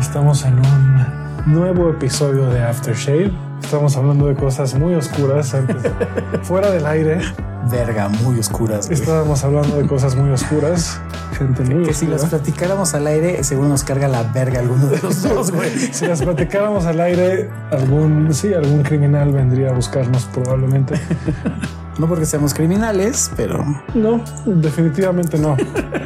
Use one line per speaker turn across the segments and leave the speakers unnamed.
Estamos en un nuevo episodio de Aftershave. Estamos hablando de cosas muy oscuras antes, fuera del aire.
Verga, muy oscuras. güey.
Estábamos hablando de cosas muy oscuras. Gente muy
Que si las platicáramos al aire, seguro nos carga la verga alguno de los dos, güey.
Si las platicáramos al aire, algún, sí, algún criminal vendría a buscarnos probablemente.
No porque seamos criminales, pero
No, definitivamente no.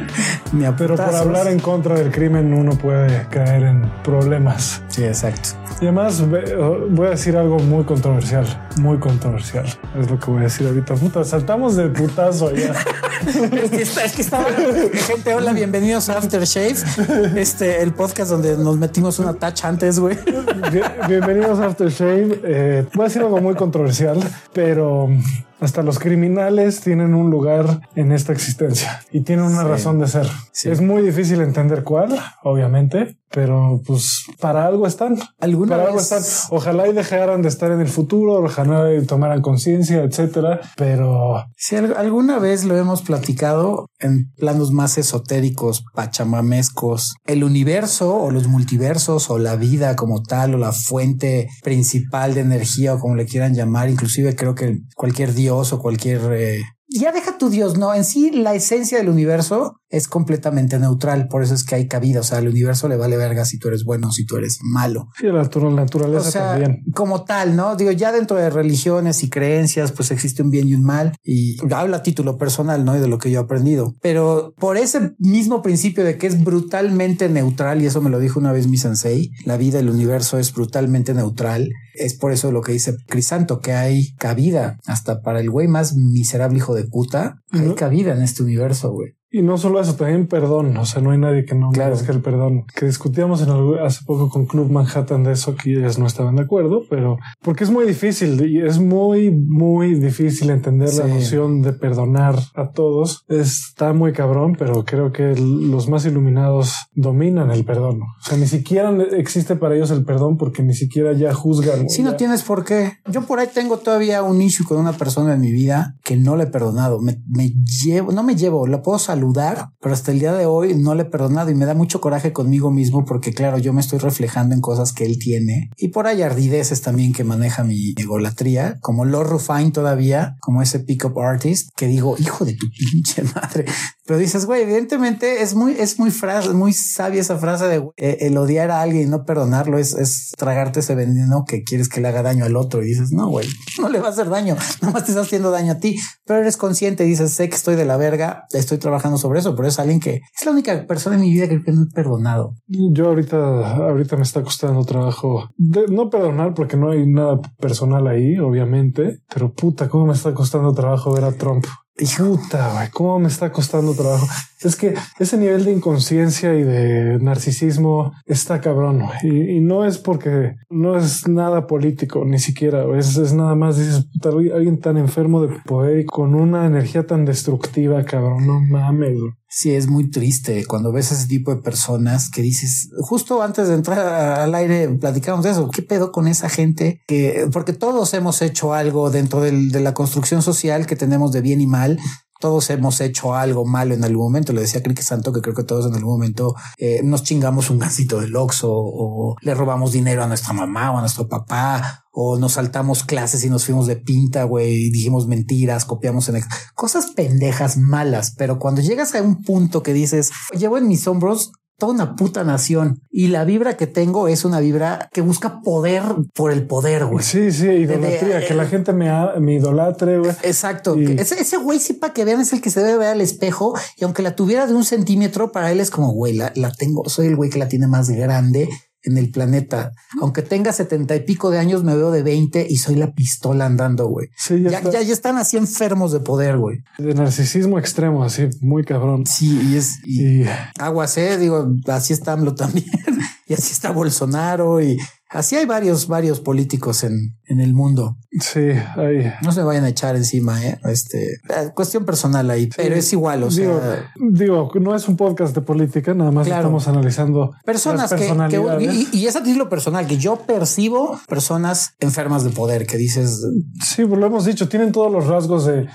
ni a
Pero por hablar en contra del crimen uno puede caer en problemas.
Sí, exacto.
Y además voy a decir algo muy controversial, muy controversial. Es lo que voy a decir ahorita. Puta, saltamos de putazo ya.
Es que, está- es que estaba... Gente, hola, bienvenidos a Aftershave. Este, el podcast donde nos metimos una tacha antes, güey.
Bien- Bienvenidos a Aftershave. Eh, voy a decir algo muy controversial, pero hasta los criminales tienen un lugar en esta existencia y tienen una
Sí.
razón de ser.
Sí.
Es muy difícil entender cuál, obviamente, pero pues para algo están.
¿Alguna
Para algo
vez-
están. Ojalá y dejaran de estar en el futuro, ojalá y tomaran conciencia, etcétera. Pero
Si al- alguna vez lo hemos platicado en planos más esotéricos, pachamamescos, el universo o los multiversos o la vida como tal o la fuente principal de energía o como le quieran llamar, inclusive creo que cualquier dios o cualquier... eh, ya deja tu dios, no, en sí la esencia del universo es completamente neutral, por eso es que hay cabida, o sea, al universo le vale verga si tú eres bueno o si tú eres malo.
sí, la
O
naturaleza
sea,
también.
como tal, ¿no? Digo, ya dentro de religiones y creencias, pues existe un bien y un mal y habla a título personal, ¿no? Y de lo que yo he aprendido. Pero por ese mismo principio de que es brutalmente neutral, y eso me lo dijo una vez mi sensei, la vida, el universo es brutalmente neutral. Es por eso lo que dice Crisanto, que hay cabida hasta para el güey más miserable hijo de puta. Hay cabida en este universo, güey.
Y no solo eso, también perdón. O sea, no hay nadie que no
Claro.
merezca el perdón. Que discutíamos en algo- hace poco con Club Manhattan de eso, que ellas no estaban de acuerdo, pero porque es muy difícil y es muy, muy difícil entender la
Sí.
noción de perdonar a todos. Está muy cabrón, pero creo que el- los más iluminados dominan el perdón. O sea, ni siquiera existe para ellos el perdón porque ni siquiera ya juzgan.
Si no tienes por qué. Yo por ahí tengo todavía un issue con una persona en mi vida que no le he perdonado. Me, me llevo, no me llevo, la puedo saludar, pero hasta el día de hoy no le he perdonado y me da mucho coraje conmigo mismo porque claro, yo me estoy reflejando en cosas que él tiene y por ahí ardideces también que maneja mi egolatría, como Lord Rufine todavía, como ese pickup artist que digo, hijo de tu pinche madre. Pero dices, güey, evidentemente es muy, es muy frase, muy sabia esa frase de eh, el odiar a alguien y no perdonarlo es, es tragarte ese veneno que quieres que le haga daño al otro. Y dices, no, güey, no le va a hacer daño, nomás te estás haciendo daño a ti, pero eres consciente y dices, sé que estoy de la verga, estoy trabajando sobre eso, pero es alguien que es la única persona en mi vida que creo que no he perdonado.
Yo ahorita, ahorita me está costando trabajo no perdonar porque no hay nada personal ahí, obviamente, pero puta, cómo me está costando trabajo ver a Trump. Puta, güey, cómo me está costando trabajo. Es que ese nivel de inconsciencia y de narcisismo está cabrón y, y no es porque no es nada político, ni siquiera es, es nada más dices alguien tan enfermo de poder y con una energía tan destructiva, cabrón. No mames.
Sí, es muy triste cuando ves ese tipo de personas que dices, justo antes de entrar a- al aire, platicamos de eso. ¿Qué pedo con esa gente? Que, porque todos hemos hecho algo dentro del- de la construcción social que tenemos de bien y mal. Todos hemos hecho algo malo en algún momento. Le decía a Crique Santo que creo que todos en algún momento eh, nos chingamos un gasito del Oxxo o le robamos dinero a nuestra mamá o a nuestro papá o nos saltamos clases y nos fuimos de pinta, güey, y dijimos mentiras, copiamos en cosas pendejas malas. Pero cuando llegas a un punto que dices, llevo en mis hombros toda una puta nación y la vibra que tengo es una vibra que busca poder por el poder, güey.
Sí, sí, idolatría,
de-
que la gente me, ha- me idolatre, güey.
Exacto.
Y-
Ese, ese güey sí para que vean es el que se debe ver al espejo y aunque la tuviera de un centímetro para él es como güey, la, la tengo, soy el güey que la tiene más grande en el planeta. Aunque tenga setenta y pico de años, me veo de 20 y soy la pistola andando, güey.
Sí, ya,
Ya, ya, ya están así enfermos de poder, güey.
De narcisismo extremo, así, muy cabrón.
Sí, y es y
Y
aguas, eh. Digo, así está AMLO también y así está Bolsonaro y así hay varios, varios políticos en, en el mundo.
Sí, ahí.
No se vayan a echar encima, ¿eh? Este, eh, cuestión personal ahí, pero es igual, o
digo,
sea...
Digo, no es un podcast de política, nada más
Claro.
estamos analizando
Personas
las
que, y, y es a título personal que yo percibo personas enfermas de poder que dices
Sí, pues lo hemos dicho, tienen todos los rasgos de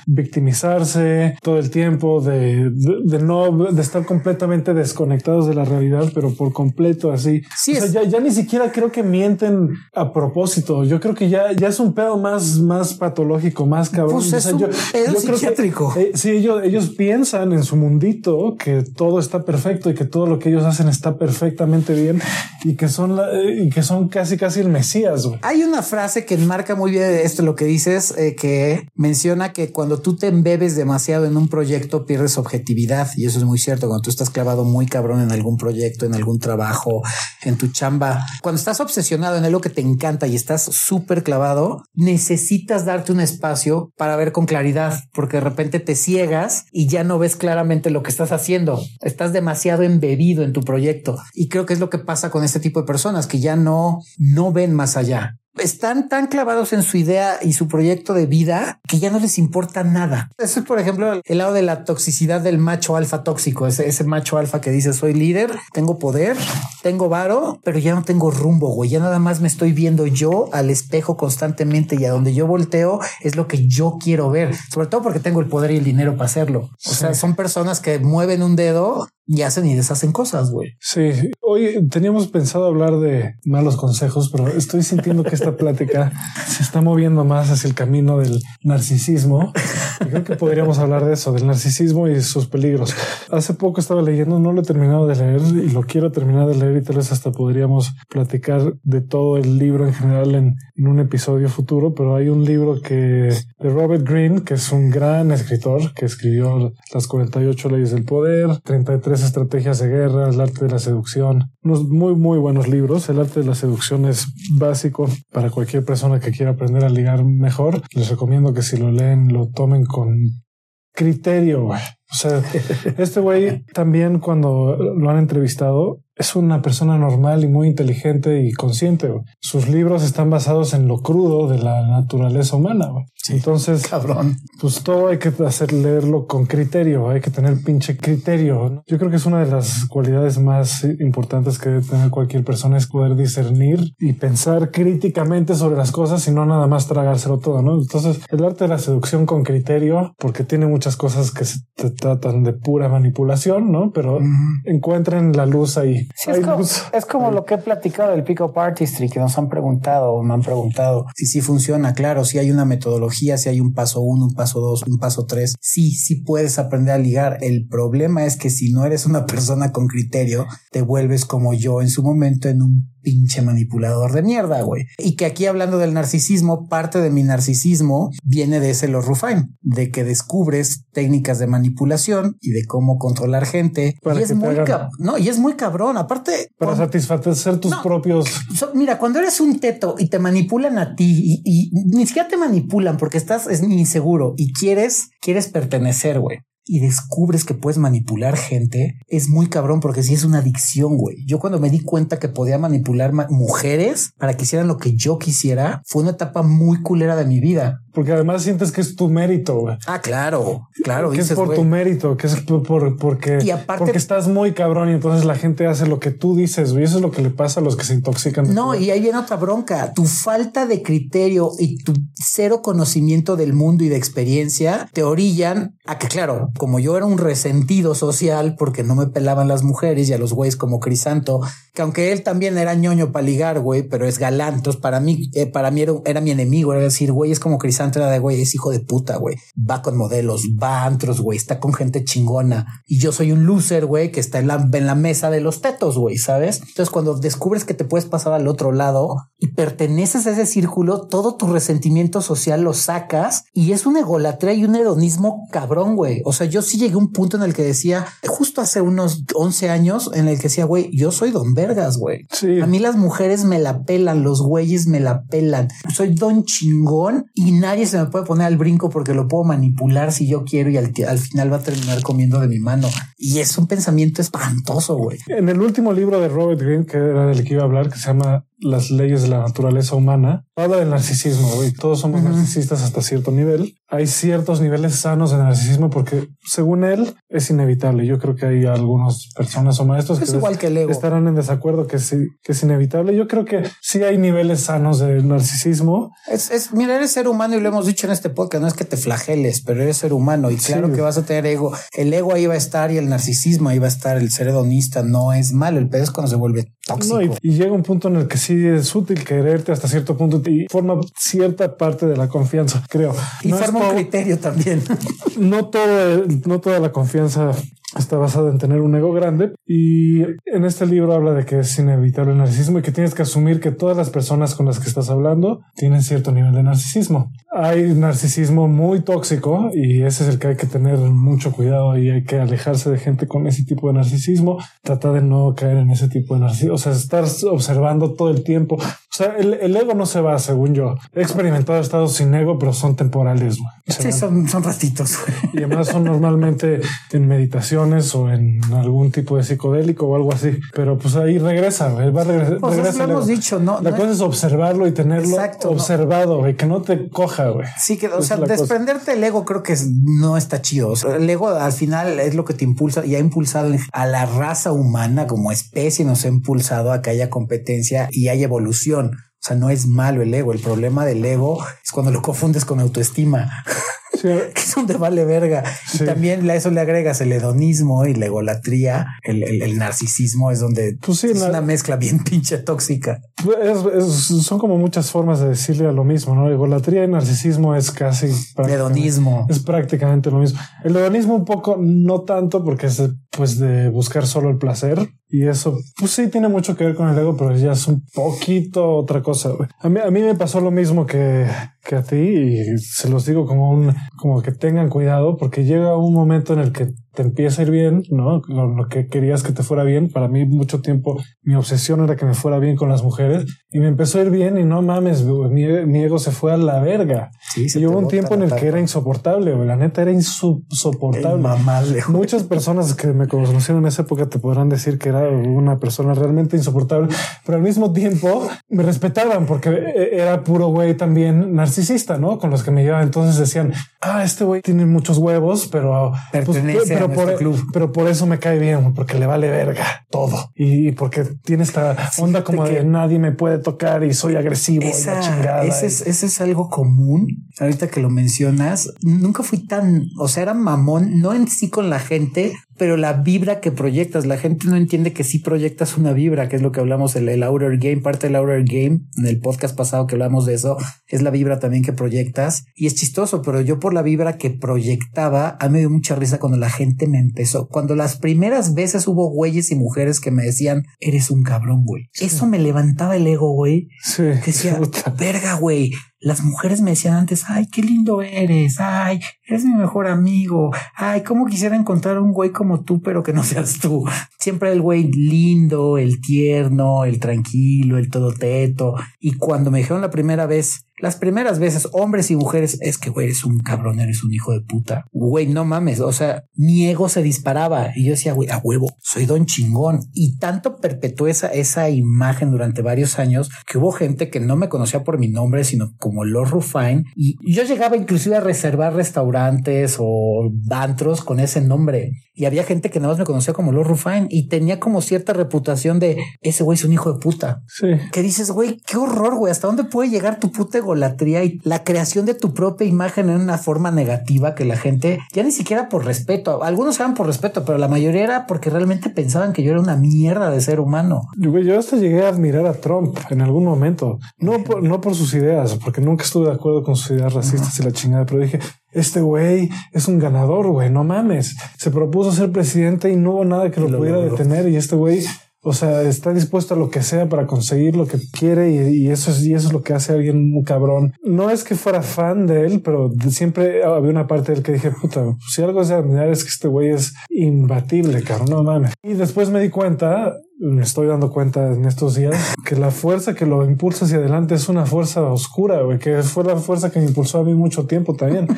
victimizarse todo el tiempo, de, de, de no, de estar completamente desconectados de la realidad, pero por completo así.
Sí,
o sea,
es-
ya, ya ni siquiera creo que mienten a propósito. Yo creo que ya, ya es un pedo más, más patológico, más cabrón.
Pues
O
es
sea,
un pedo
creo que,
psiquiátrico.
eh, sí, ellos, ellos piensan en su mundito que todo está perfecto y que todo lo que ellos hacen está perfectamente bien y que son la- eh, y que son casi casi el Mesías. güey.
Hay una frase que enmarca muy bien esto, lo que dices, eh, que menciona que cuando tú te embebes demasiado en un proyecto pierdes objetividad. Y eso es muy cierto. Cuando tú estás clavado muy cabrón en algún proyecto, en algún trabajo, en tu chamba, cuando estás obsesionado en algo que te encanta y estás súper clavado, necesitas darte un espacio para ver con claridad, porque de repente te ciegas y ya no ves claramente lo que estás haciendo. Estás demasiado embebido en tu proyecto. Y creo que es lo que pasa con este tipo de personas que ya no, no ven más allá están tan clavados en su idea y su proyecto de vida que ya no les importa nada. Eso es, por ejemplo, el lado de la toxicidad del macho alfa tóxico, ese, ese macho alfa que dice soy líder, tengo poder, tengo varo, pero ya no tengo rumbo, güey. Ya nada más me estoy viendo yo al espejo constantemente y a donde yo volteo es lo que yo quiero ver, sobre todo porque tengo el poder y el dinero para hacerlo. O sea, son personas que mueven un dedo y hacen y deshacen cosas, güey.
Sí, hoy teníamos pensado hablar de malos consejos, pero estoy sintiendo que esta plática se está moviendo más hacia el camino del narcisismo. Creo que podríamos hablar de eso, del narcisismo y sus peligros. Hace poco estaba leyendo, no lo he terminado de leer y lo quiero terminar de leer y tal vez hasta podríamos platicar de todo el libro en general en, en un episodio futuro, pero hay un libro que de Robert Greene, que es un gran escritor que escribió las 48 leyes del poder, 33 estrategias de guerra, el arte de la seducción, unos muy, muy buenos libros. El arte de la seducción es básico para cualquier persona que quiera aprender a ligar mejor. Les recomiendo que si lo leen, lo tomen con criterio. güey. O sea, este güey también cuando lo han entrevistado es una persona normal y muy inteligente y consciente. güey. Sus libros están basados en lo crudo de la naturaleza humana. güey. Entonces,
Cabrón.
pues todo hay que hacer leerlo con criterio, hay que tener pinche criterio. ¿no? Yo creo que es una de las cualidades más importantes que debe tener cualquier persona es poder discernir y pensar críticamente sobre las cosas y no nada más tragárselo todo, ¿no? Entonces, el arte de la seducción con criterio, porque tiene muchas cosas que se te tratan de pura manipulación, ¿no? Pero encuentren la luz ahí.
Sí, es, como,
luz.
es como lo que he platicado del Pick-up Artistry, que nos han preguntado o me han preguntado si sí funciona. Claro, si hay una metodología, si hay un paso uno, un paso dos, un paso tres. Sí, sí puedes aprender a ligar. El problema es que si no eres una persona con criterio, te vuelves como yo en su momento en un pinche manipulador de mierda, güey. Y que aquí hablando del narcisismo, parte de mi narcisismo viene de ese los Rufain, de que descubres técnicas de manipulación y de cómo controlar gente.
Para
y es muy
hagan-
no, y es muy cabrón. Aparte,
Para
cuando-
satisfacer tus
No.
propios
mira, cuando eres un teto y te manipulan a ti y, y ni siquiera te manipulan porque estás es inseguro y quieres, quieres pertenecer, güey. Y descubres que puedes manipular gente, es muy cabrón porque sí es una adicción, güey. Yo cuando me di cuenta que podía manipular ma- mujeres para que hicieran lo que yo quisiera, fue una etapa muy culera de mi vida.
porque además sientes que es tu mérito, güey.
Ah, claro, claro.
que es por tu mérito, que es por, por- porque,
Y aparte-
porque estás muy cabrón y entonces la gente hace lo que tú dices, güey. Eso es lo que le pasa a los que se intoxican.
No, y ahí viene otra bronca. Tu falta de criterio y tu cero conocimiento del mundo y de experiencia te orillan a que, claro, como yo era un resentido social porque no me pelaban las mujeres y a los güeyes como Crisanto, que aunque él también era ñoño para ligar, güey, pero es galán. Entonces, para mí, eh, para mí era, mi enemigo. Era decir, güey, es como Crisanto era de güey, es hijo de puta, güey. Va con modelos, va a antros, güey, está con gente chingona. Y yo soy un loser, güey, que está en la, en la mesa de los tetos, güey, ¿sabes? Entonces, cuando descubres que te puedes pasar al otro lado y perteneces a ese círculo, todo tu resentimiento social lo sacas y es una egolatría y un hedonismo cabrón, güey. O sea, yo sí llegué a un punto en el que decía, justo hace unos 11 años, en el que decía, güey, yo soy don Vergas, güey.
Sí.
A mí las mujeres me la pelan, los güeyes me la pelan. Soy don chingón y nadie se me puede poner al brinco porque lo puedo manipular si yo quiero y al, al final va a terminar comiendo de mi mano. Y es un pensamiento espantoso, güey.
En el último libro de Robert Greene, que era del que iba a hablar, que se llama Las leyes de la naturaleza humana, habla del narcisismo, güey. Todos somos narcisistas hasta cierto nivel. Hay ciertos niveles sanos de narcisismo porque, según él, es inevitable. Yo creo que hay algunas personas o maestros
Es
que
igual que el ego.
estarán en desacuerdo que sí, que es inevitable. Yo creo que sí hay niveles sanos de narcisismo.
Es, es, mira, eres ser humano y lo hemos dicho en este podcast, no es que te flageles, pero eres ser humano y claro
Sí.
que vas a tener ego. El ego ahí va a estar y el narcisismo ahí va a estar, el ser hedonista no es malo, el pedo es cuando se vuelve tóxico.
No, y, y llega un punto en el que sí es útil quererte hasta cierto punto y forma cierta parte de la confianza, creo.
y
No
forma un criterio también.
no todo, no toda la confianza está basada en tener un ego grande y en este libro habla de que es inevitable el narcisismo y que tienes que asumir que todas las personas con las que estás hablando tienen cierto nivel de narcisismo. Hay narcisismo muy tóxico y ese es el que hay que tener mucho cuidado y hay que alejarse de gente con ese tipo de narcisismo. Trata de no caer en ese tipo de narcisismo, o sea, estar observando todo el tiempo. O sea, el, el ego no se va, según yo. He experimentado estados sin ego, pero son temporales.
Sí, son, son ratitos.
Y además son normalmente en meditaciones o en algún tipo de psicodélico o algo así. Pero pues ahí regresa, va a regresar.
Pues eso lo hemos dicho, ¿no?
La
No
cosa es observarlo y tenerlo
Exacto, no.
observado, güey, que no te coja, güey.
Sí, que, o
Esa
sea,
es
desprenderte del ego creo que es- no está chido. O sea, el ego al final es lo que te impulsa y ha impulsado a la raza humana como especie, nos ha impulsado a que haya competencia y haya evolución. O sea, no es malo el ego. El problema del ego es cuando lo confundes con autoestima,
Sí,
que es donde vale verga.
Sí.
Y también a eso le agregas el hedonismo y la egolatría, el, el- el narcisismo es donde
Pues sí,
es
la-
una mezcla bien pinche tóxica.
es- es- son como muchas formas de decirle a lo mismo, ¿no? Egolatría y narcisismo es casi
Hedonismo.
Es prácticamente lo mismo. El hedonismo un poco, no tanto porque es pues de buscar solo el placer y eso, pues sí tiene mucho que ver con el ego, pero ya es un poquito otra cosa. A mí, a mí me pasó lo mismo que, que a ti y se los digo como un, como que tengan cuidado porque llega un momento en el que te empieza a ir bien, ¿no? Lo, lo que querías que te fuera bien. Para mí mucho tiempo mi obsesión era que me fuera bien con las mujeres y me empezó a ir bien y no mames, mi, mi ego se fue a la verga.
Sí,
Y hubo un tiempo en el que
tapa.
era insoportable, güey. La neta era insoportable.
Güey.
Muchas personas que me conocieron en esa época te podrán decir que era una persona realmente insoportable, pero al mismo tiempo me respetaban porque eh, era puro güey también narcisista, ¿no? Con los que me llevaba. Entonces decían, ah, este güey tiene muchos huevos, pero, pues,
Pertenece a
pero, por,
nuestro club.
pero por eso me cae bien, porque le vale verga todo. Y, porque tiene esta onda como de nadie me puede tocar y soy agresivo y la
Esa,
chingada.
ese,
y-
es, ese es algo común. Ahorita que lo mencionas, nunca fui tan, o sea, era mamón, no en sí con la gente, pero la vibra que proyectas, la gente no entiende que sí proyectas una vibra, que es lo que hablamos el, el outer game, parte del outer game, en el podcast pasado que hablamos de eso, es la vibra también que proyectas y es chistoso, pero yo por la vibra que proyectaba, a mí me dio mucha risa cuando la gente me empezó, cuando las primeras veces hubo güeyes y mujeres que me decían, eres un cabrón, güey. Eso me levantaba el ego, güey.
Sí,
Que decía, verga, güey. Las mujeres me decían antes, ay, qué lindo eres, ay, eres mi mejor amigo, ay, cómo quisiera encontrar un güey como tú, pero que no seas tú. Siempre el güey lindo, el tierno, el tranquilo, el todo teto. Y cuando me dijeron la primera vez, las primeras veces, hombres y mujeres, es que güey, eres un cabrón, eres un hijo de puta. Güey, no mames. O sea, mi ego se disparaba y yo decía, güey, a huevo, soy don chingón. Y tanto perpetué esa, esa imagen durante varios años que hubo gente que no me conocía por mi nombre, sino como Lord Rufine. Y yo llegaba inclusive a reservar restaurantes o antros con ese nombre. Y había gente que nada más me conocía como Lord Rufine y tenía como cierta reputación de ese güey es un hijo de puta
Sí.
que dices, güey, qué horror, güey, hasta dónde puede llegar tu puta egolatría y la creación de tu propia imagen en una forma negativa que la gente ya ni siquiera por respeto, algunos eran por respeto, pero la mayoría era porque realmente pensaban que yo era una mierda de ser humano.
Yo, güey, yo hasta llegué a admirar a Trump en algún momento, no por, no por sus ideas, porque nunca estuve de acuerdo con sus ideas racistas y la chingada, pero dije, este güey es un ganador, güey, no mames. Se propuso ser presidente y no hubo nada que lo,
Lo
pudiera
logró.
detener y este güey, o sea, está dispuesto a lo que sea para conseguir lo que quiere y, eso es y eso es lo que hace alguien muy cabrón. No es que fuera fan de él, pero siempre había una parte del que dije, puta, si algo es de admirar es que este güey es imbatible, cabrón, no mames. Y después me di cuenta, me estoy dando cuenta en estos días, que la fuerza que lo impulsa hacia adelante es una fuerza oscura, güey, que fue la fuerza que me impulsó a mí mucho tiempo también.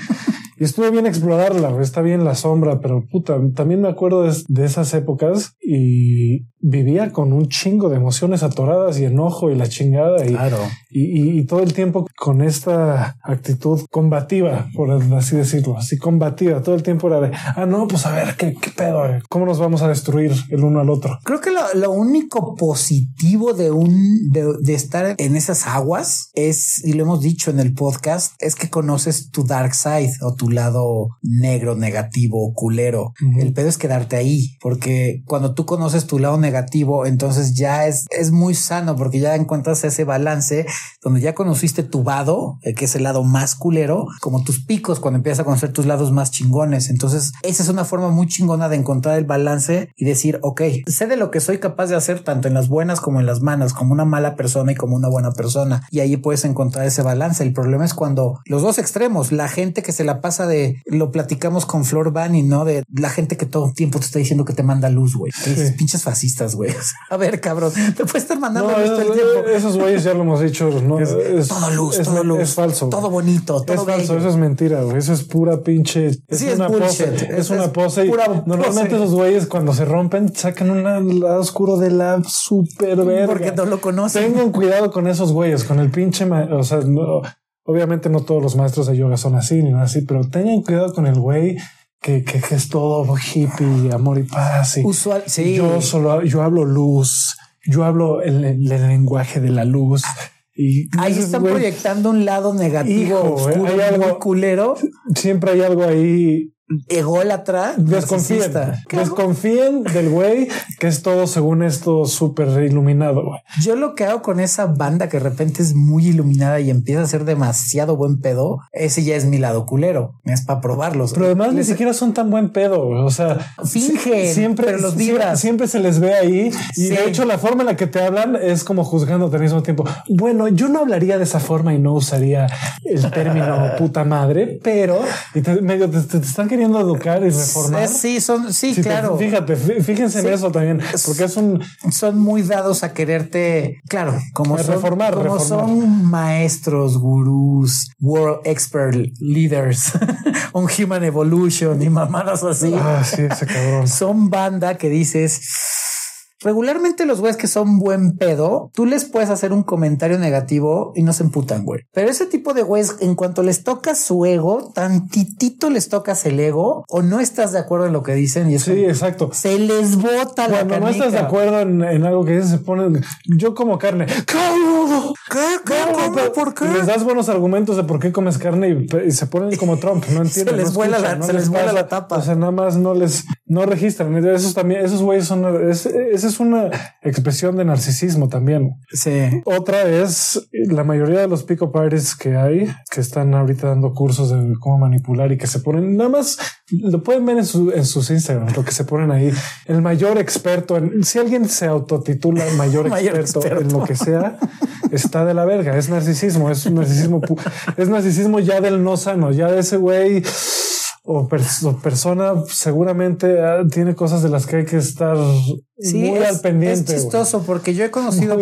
y estuvo bien explorarla, está bien la sombra, pero puta, también me acuerdo de, de esas épocas y vivía con un chingo de emociones atoradas y enojo y la chingada y,
Claro.
y, y- y todo el tiempo con esta actitud combativa, por así decirlo, así combativa. Todo el tiempo era de, ah, no, pues a ver, ¿qué, qué pedo? ¿Cómo nos vamos a destruir el uno al otro?
Creo que lo, lo único positivo de un de, de estar en esas aguas es, y lo hemos dicho en el podcast, es que conoces tu dark side o tu lado negro, negativo, culero.
Ujú.
El pedo es quedarte ahí, porque cuando tú conoces tu lado negativo, entonces ya es, es muy sano, porque ya encuentras ese balance donde ya conociste tu vado, eh, que es el lado más culero, como tus picos cuando empiezas a conocer tus lados más chingones. Entonces, esa es una forma muy chingona de encontrar el balance y decir, ok, sé de lo que soy capaz de hacer tanto en las buenas como en las malas, como una mala persona y como una buena persona. Y ahí puedes encontrar ese balance. El problema es cuando los dos extremos, la gente que se la pasa de, lo platicamos con Flor Bani, ¿no? De la gente que todo el tiempo te está diciendo que te manda luz, güey.
Sí.
Pinches fascistas, güey. A ver, cabrón, te puedes estar mandando
No,
luz todo el
esos,
tiempo.
esos güeyes ya lo hemos dicho. No, es,
todo luz,
es-
todo luz.
Es falso.
Todo bonito, todo
es falso, eso es mentira, güey. Eso es pura pinche. Es
Sí, es
una pose. Es, una pose. y
pura
normalmente
pose.
esos güeyes cuando se rompen sacan un lado oscuro de la super verga.
Porque no lo conocen.
Tengan cuidado con esos güeyes, con el pinche. O sea, no, obviamente no todos los maestros de yoga son así ni nada así, pero tengan cuidado con el güey que, que, que es todo hippie, amor y paz. Y,
Usual, sí.
yo solo yo hablo luz, yo hablo el, el- el lenguaje de la luz. Y
Ahí
dices,
están proyectando un lado negativo,
Hijo,
oscuro,
hay algo-
culero,
Siempre hay algo ahí.
Ególatra,
Desconfíen, desconfíen del güey que es todo según esto súper iluminado. güey.
Yo lo que hago con esa banda que de repente es muy iluminada y empieza a ser demasiado buen pedo, ese ya es mi lado culero. Es para probarlos.
Pero además ni siquiera son tan buen pedo. güey. O sea,
Fingen,
si- siempre,
pero los vibras.
Siempre se les ve ahí. Y
Sí.
de hecho, la forma en la que te hablan es como juzgándote al mismo tiempo. Bueno, yo no hablaría de esa forma y no usaría el término puta madre, pero y te, medio te, te- te están queriendo educar y reformar.
Es- sí, son, sí,
te-
claro.
fíjate, fí- fíjense
Sí.
en eso también, porque es un
son muy dados a quererte, claro, como son,
reformar,
como
reformar.
son maestros, gurús, world expert leaders, on human evolution y mamadas así.
ah, sí, ese cabrón.
Son banda que dices. Regularmente los güeyes que son buen pedo, tú les puedes hacer un comentario negativo y no se emputan, güey. Pero ese tipo de güeyes, en cuanto les tocas su ego, tantitito les tocas el ego o no estás de acuerdo en lo que dicen y eso
Sí, exacto.
se les bota la
Cuando no estás de acuerdo en, en algo que dices, se ponen. Yo como carne. ¡Cómo!
¿Qué? ¿Qué? ¿Cómo? ¿Por qué?
Les das buenos argumentos de por qué comes carne y, y se ponen como Trump. No entienden.
les
no
vuela la-
no
se les vuela la tapa.
O sea, nada más no les no registran. Esos también, esos güeyes son. es- es una expresión de narcisismo también.
Sí.
Otra es la mayoría de los pick-up artists que hay que están ahorita dando cursos de cómo manipular y que se ponen nada más lo pueden ver en, su- en sus Instagram, lo que se ponen ahí. El mayor experto en si alguien se autotitula mayor,
Mayor
experto, en
experto.
lo que sea, está de la verga. Es narcisismo, es un narcisismo, es narcisismo ya del no sano, ya de ese güey o, pers- o persona seguramente ah, tiene cosas de las que hay que estar
Sí,
muy
es,
al pendiente.
es chistoso porque yo he conocido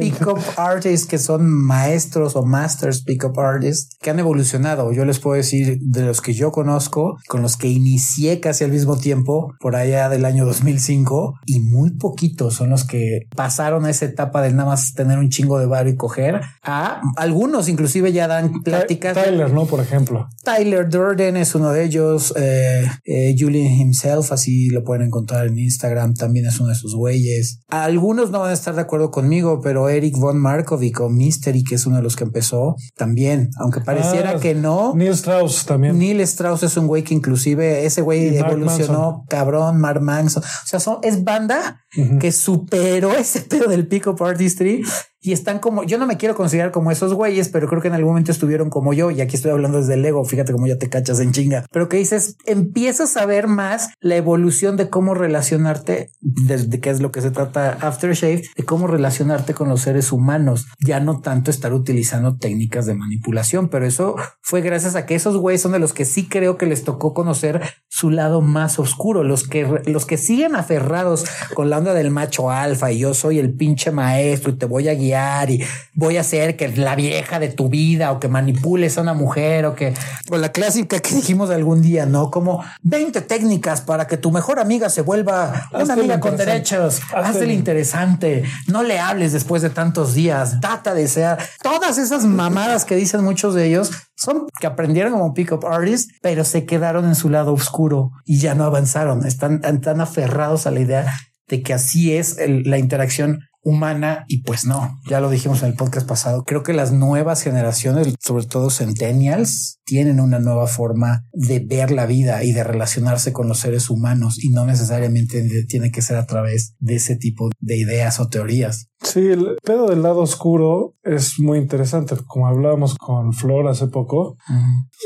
pick-up artists que son maestros o masters pick-up artists que han evolucionado. Yo les puedo decir de los que yo conozco, con los que inicié casi al mismo tiempo, por allá del año 2005, y muy poquitos son los que pasaron a esa etapa de nada más tener un chingo de bar y coger. A algunos inclusive ya dan pláticas.
Tyler, ¿no? Por ejemplo.
Tyler Durden es uno de ellos. eh, eh, Julian himself, así lo pueden encontrar en Instagram, también es uno de sus güeyes. Algunos no van a estar de acuerdo conmigo, pero Eric Von Markovic o Mystery, que es uno de los que empezó, también, aunque pareciera
Ah,
que no.
Neil Strauss también.
Neil Strauss es un güey que inclusive ese güey evolucionó cabrón, Mark Manson. O sea, son, es banda que superó ese pedo del pick-up artistry y están como, yo no me quiero considerar como esos güeyes, pero creo que en algún momento estuvieron como yo y aquí estoy hablando desde el ego, fíjate cómo ya te cachas en chinga, pero que dices, empiezas a ver más la evolución de cómo relacionarte, desde qué es lo que se trata Aftershave, de cómo relacionarte con los seres humanos, ya no tanto estar utilizando técnicas de manipulación, pero eso fue gracias a que esos güeyes son de los que sí creo que les tocó conocer su lado más oscuro, los que, los que siguen aferrados con la onda del macho alfa y yo soy el pinche maestro y te voy a guiar y voy a hacer que la vieja de tu vida o que manipules a una mujer o que o la clásica que dijimos algún día, ¿no? Como 20 técnicas para que tu mejor amiga se vuelva una amiga con derechos. Hazte el interesante. No le hables después de tantos días. Data de desear. Todas esas mamadas que dicen muchos de ellos son que aprendieron como pick-up artists, pero se quedaron en su lado oscuro y ya no avanzaron. Están tan aferrados a la idea de que así es la interacción humana y pues no, ya lo dijimos en el podcast pasado, creo que las nuevas generaciones, sobre todo centennials, tienen una nueva forma de ver la vida y de relacionarse con los seres humanos y no necesariamente tiene que ser a través de ese tipo de ideas o teorías.
Sí, el pedo del lado oscuro es muy interesante. Como hablábamos con Flor hace poco,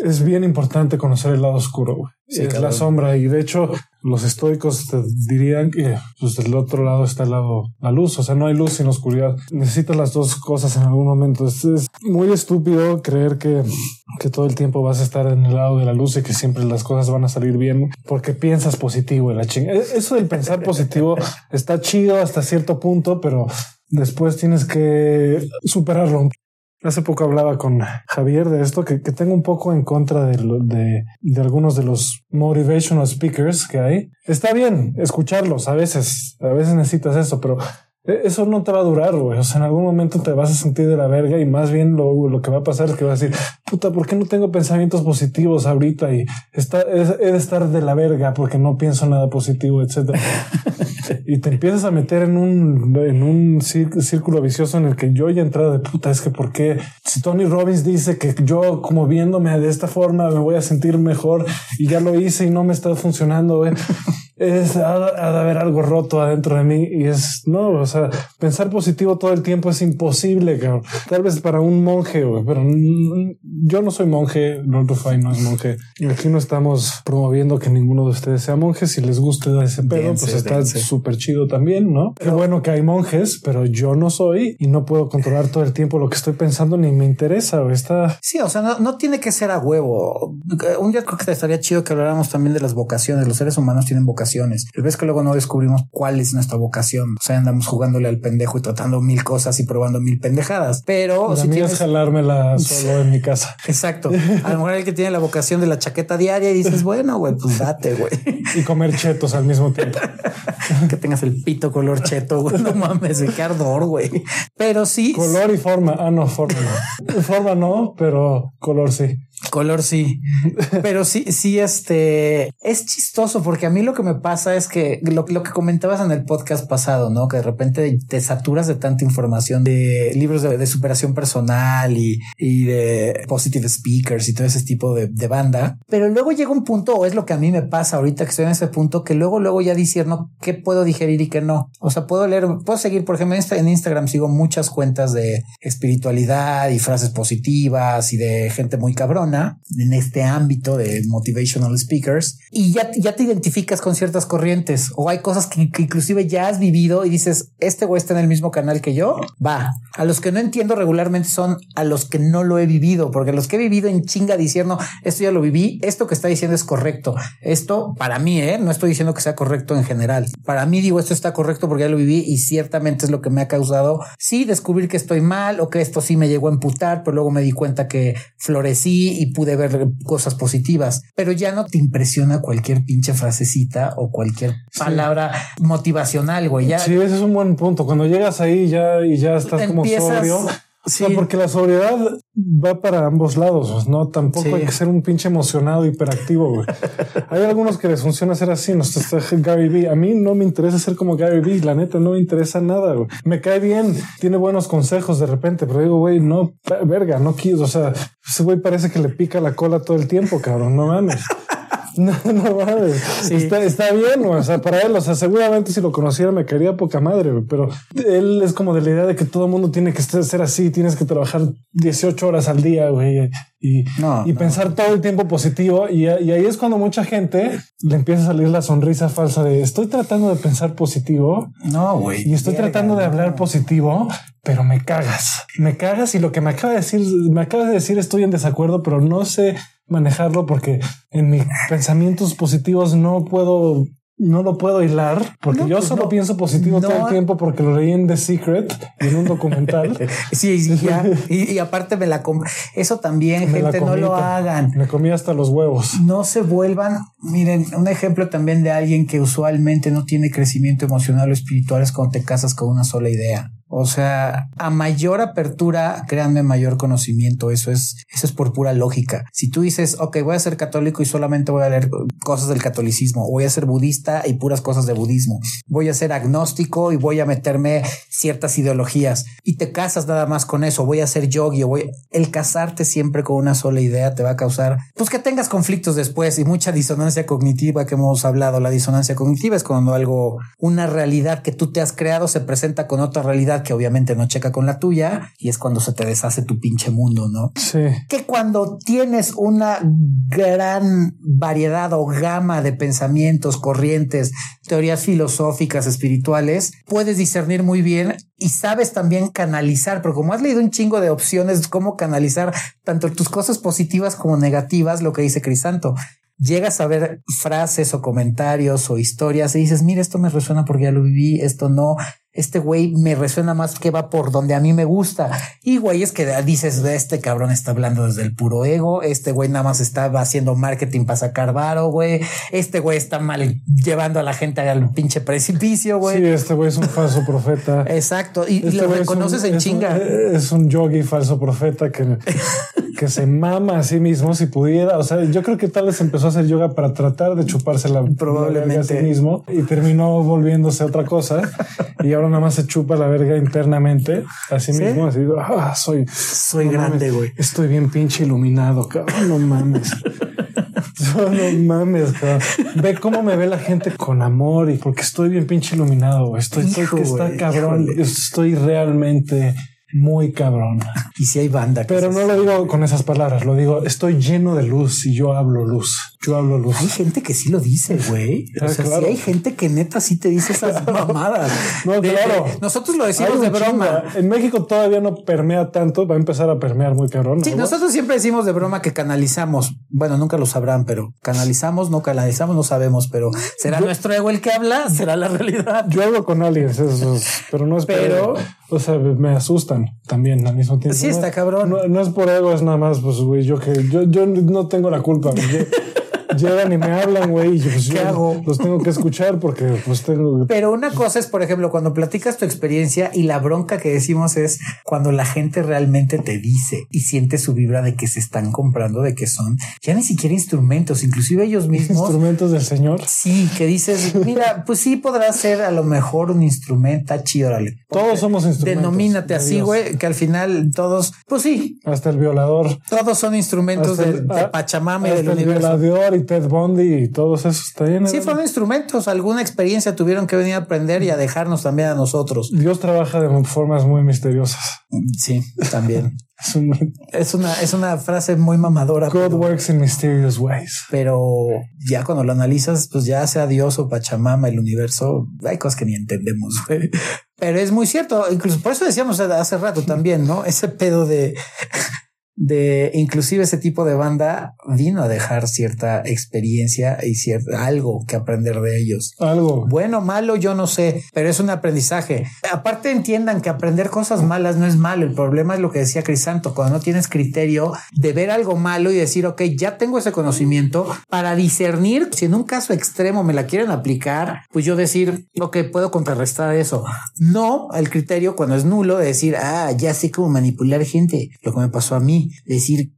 es bien importante conocer el lado oscuro. es la sombra y de hecho los estoicos te dirían que pues, del otro lado está el lado la luz. O sea, no hay luz sin oscuridad. Necesitas las dos cosas en algún momento. Es, muy estúpido creer que, que todo el tiempo vas a estar en el lado de la luz y que siempre las cosas van a salir bien porque piensas positivo y la chinga. E, eso del pensar positivo está chido hasta cierto punto, pero después tienes que superarlo. Hace poco hablaba con Javier de esto, que, tengo un poco en contra de, de, de, algunos de los motivational speakers que hay. Está bien escucharlos a veces, a veces necesitas eso, pero e, eso no te va a durar, güey. O sea, en algún momento te vas a sentir de la verga y más bien lo, lo que va a pasar es que vas a decir, puta, ¿por qué no tengo pensamientos positivos ahorita? Y está, he de estar de la verga porque no pienso nada positivo, etcétera. y te empiezas a meter en un, en un círculo vicioso en el que yo ya he entrado de puta. Es que por qué si Tony Robbins dice que yo como viéndome de esta forma me voy a sentir mejor y ya lo hice y no me está funcionando, güey es ha, de haber algo roto adentro de mí y es no, o sea, pensar positivo todo el tiempo es imposible, cabrón. Tal vez para un monje, pero yo no soy monje, Lord Rufai no es monje. Y aquí no estamos promoviendo que ninguno de ustedes sea monje. Si les gusta ese pedo, pues está súper chido también, ¿no? Qué bueno que hay monjes, pero yo no soy y no puedo controlar todo el tiempo lo que estoy pensando ni me interesa. O está.
Sí, o sea, no, no tiene que ser a huevo. Un día creo que estaría chido que habláramos también de las vocaciones. Los seres humanos tienen vocaciones vocaciones. ves que luego no descubrimos cuál es nuestra vocación. O sea, andamos jugándole al pendejo y tratando mil cosas y probando mil pendejadas. Pero
si tienes... es jalármela solo en mi casa.
Exacto. A lo mejor el que tiene la vocación de la chaqueta diaria y dices, bueno, güey, pues date, güey.
Y comer chetos al mismo tiempo.
que tengas el pito color cheto, güey. No mames, qué ardor, güey. Pero sí.
Color y forma. Ah, no, forma no. Forma no, pero color sí.
Color sí, pero sí, sí, este es chistoso porque a mí lo que me pasa es que lo, que comentabas en el podcast pasado, no que de repente te saturas de tanta información de libros de, superación personal y, y, de positive speakers y todo ese tipo de, banda. Pero luego llega un punto, o es lo que a mí me pasa ahorita que estoy en ese punto, que luego, luego ya disierno qué puedo digerir y qué no. O sea, puedo leer, puedo seguir, por ejemplo, en Instagram sigo muchas cuentas de espiritualidad y frases positivas y de gente muy en este ámbito de motivational speakers y ya, ya te identificas con ciertas corrientes o hay cosas que, inclusive ya has vivido y dices, este güey está en el mismo canal que yo, va. A los que no entiendo regularmente son a los que no lo he vivido, porque los que he vivido en chinga diciendo, esto ya lo viví, esto que está diciendo es correcto. Esto para mí, ¿eh? no estoy diciendo que sea correcto en general. Para mí digo, esto está correcto porque ya lo viví y ciertamente es lo que me ha causado, sí, descubrir que estoy mal o que esto sí me llegó a emputar, pero luego me di cuenta que florecí y pude ver cosas positivas, pero ya no te impresiona cualquier pinche frasecita o cualquier palabra motivacional, güey. Ya,
sí, ese es un buen punto. Cuando llegas ahí ya y ya estás como sobrio Sí. porque la sobriedad va para ambos lados, ¿no? Tampoco hay que ser un pinche emocionado, hiperactivo, güey. hay algunos que les funciona ser así, no está Gary Vee. A mí no me interesa ser como Gary Vee, la neta, no me interesa nada, güey. Me cae bien, tiene buenos consejos de repente, pero digo, güey, no, verga, no quiero, o sea, ese güey parece que le pica la cola todo el tiempo, cabrón, no mames. No, no mames. Está, está, bien, o sea, para él, o sea, seguramente si lo conociera me caería poca madre, pero él es como de la idea de que todo el mundo tiene que ser así, tienes que trabajar 18 horas al día, güey, y, y pensar todo el tiempo positivo. Y, y, ahí es cuando mucha gente le empieza a salir la sonrisa falsa de estoy tratando de pensar positivo.
No, güey.
Y estoy tratando de hablar positivo, pero me cagas. Me cagas y lo que me acaba de decir, me acaba de decir estoy en desacuerdo, pero no sé manejarlo porque en mis pensamientos positivos no puedo no lo puedo hilar porque
No,
yo
pues
solo
no.
pienso positivo todo el tiempo porque lo leí en The Secret y en un documental.
Sí, sí, ya. Y, y aparte me la com- Eso también,
Me
gente, no lo hagan.
Me comí hasta los huevos.
No se vuelvan, miren, un ejemplo también de alguien que usualmente no tiene crecimiento emocional o espiritual es cuando te casas con una sola idea. O sea, a mayor apertura, créanme, mayor conocimiento. Eso es, eso es por pura lógica. Si tú dices, ok, voy a ser católico y solamente voy a leer cosas del catolicismo, voy a ser budista y puras cosas de budismo, voy a ser agnóstico y voy a meterme ciertas ideologías y te casas nada más con eso, voy a ser yogi o voy, el casarte siempre con una sola idea te va a causar, pues que tengas conflictos después y mucha disonancia cognitiva que hemos hablado. La disonancia cognitiva es cuando algo, una realidad que tú te has creado se presenta con otra realidad que obviamente no checa con la tuya y es cuando se te deshace tu pinche mundo, ¿no?
Sí.
que cuando tienes una gran variedad o gama de pensamientos, corrientes, teorías filosóficas, espirituales, puedes discernir muy bien y sabes también canalizar, pero como has leído un chingo de opciones, cómo canalizar tanto tus cosas positivas como negativas, lo que dice Crisanto. Llegas a ver frases o comentarios o historias y dices, mira, esto me resuena porque ya lo viví, esto no, este güey me resuena más que va por donde a mí me gusta. Y güey, es que dices, este cabrón está hablando desde el puro ego, este güey nada más estaba haciendo marketing para sacar varo, güey, este güey está mal llevando a la gente al pinche precipicio, güey.
Sí, este güey es un falso profeta.
Exacto, y,
Este
lo reconoces en
es un-
chinga.
es un yogi falso profeta que, que se mama a sí mismo si pudiera. O sea, yo creo que tal vez empezó a hacer yoga para tratar de chuparse la
Probablemente.
a sí mismo y terminó volviéndose otra cosa. Y ahora nada más se chupa la verga internamente a sí
¿Sí?
mismo. Así, ah, soy,
Soy
no
grande, güey.
Estoy bien pinche iluminado, cabrón. No mames. No mames, cabrón. Ve cómo me ve la gente con amor y porque estoy bien pinche iluminado. güey. Estoy, estoy
Hijo,
que está cabrón.
híjole.
Estoy realmente muy cabrón.
Y si hay banda. que
Pero no lo digo con esas palabras, lo digo, estoy lleno de luz y yo hablo luz. Yo hablo luz.
Hay gente que sí lo dice, güey. O
Ah,
sea,
claro.
sí hay gente que neta sí te dice esas mamadas.
No,
De-
claro.
de- nosotros lo decimos de broma.
En México todavía no permea tanto, va a empezar a permear muy cabrón.
Sí,
¿no?
nosotros siempre decimos de broma que canalizamos. Bueno, nunca lo sabrán, pero canalizamos, no canalizamos, no sabemos, pero será nuestro ego el que habla, será la realidad.
Yo hablo con aliens, eso es- pero no es
Pero-.
O sea, me asustan también al mismo tiempo.
Sí, está cabrón.
No, no es por ego, es nada más, pues, güey, yo que yo, yo no tengo la culpa. güey. Lle- Llegan y me hablan, güey, y pues
¿Qué
yo
hago?
los tengo que escuchar porque pues tengo
Pero una cosa es, por ejemplo, cuando platicas tu experiencia y la bronca que decimos es cuando la gente realmente te dice y siente su vibra de que se están comprando, de que son ya ni siquiera instrumentos, inclusive ellos mismos.
instrumentos del Señor.
Sí, que dices, mira, pues sí podrá ser a lo mejor un instrumento, está chido, órale.
Todos somos instrumentos.
Denomínate
de
así, güey, que al final todos, pues sí,
Hasta el violador.
todos son instrumentos de,
el-
de
ah,
Pachamama y del
el
universo.
violador y Ted Bundy y todos esos también.
Sí,
eran-
fueron instrumentos, alguna experiencia tuvieron que venir a aprender y a dejarnos también a nosotros.
Dios trabaja de formas muy misteriosas.
Sí, también.
Es un-
Es una, es una frase muy mamadora.
God
pero-
works in mysterious ways.
pero ya cuando lo analizas, pues ya sea Dios o Pachamama, el universo, hay cosas que ni entendemos. Pero es muy cierto. Incluso por eso decíamos hace rato también, ¿no? Ese pedo de, de inclusive ese tipo de banda vino a dejar cierta experiencia y cierta algo que aprender de ellos.
Algo.
Bueno, malo, yo no sé, pero es un aprendizaje. Aparte entiendan que aprender cosas malas no es malo. El problema es lo que decía Crisanto, cuando no tienes criterio de ver algo malo y decir, ok, ya tengo ese conocimiento para discernir. Si en un caso extremo me la quieren aplicar, pues yo decir, ok, puedo contrarrestar eso. No el criterio cuando es nulo de decir, ah, ya sé cómo manipular gente. Lo que me pasó a mí, decir,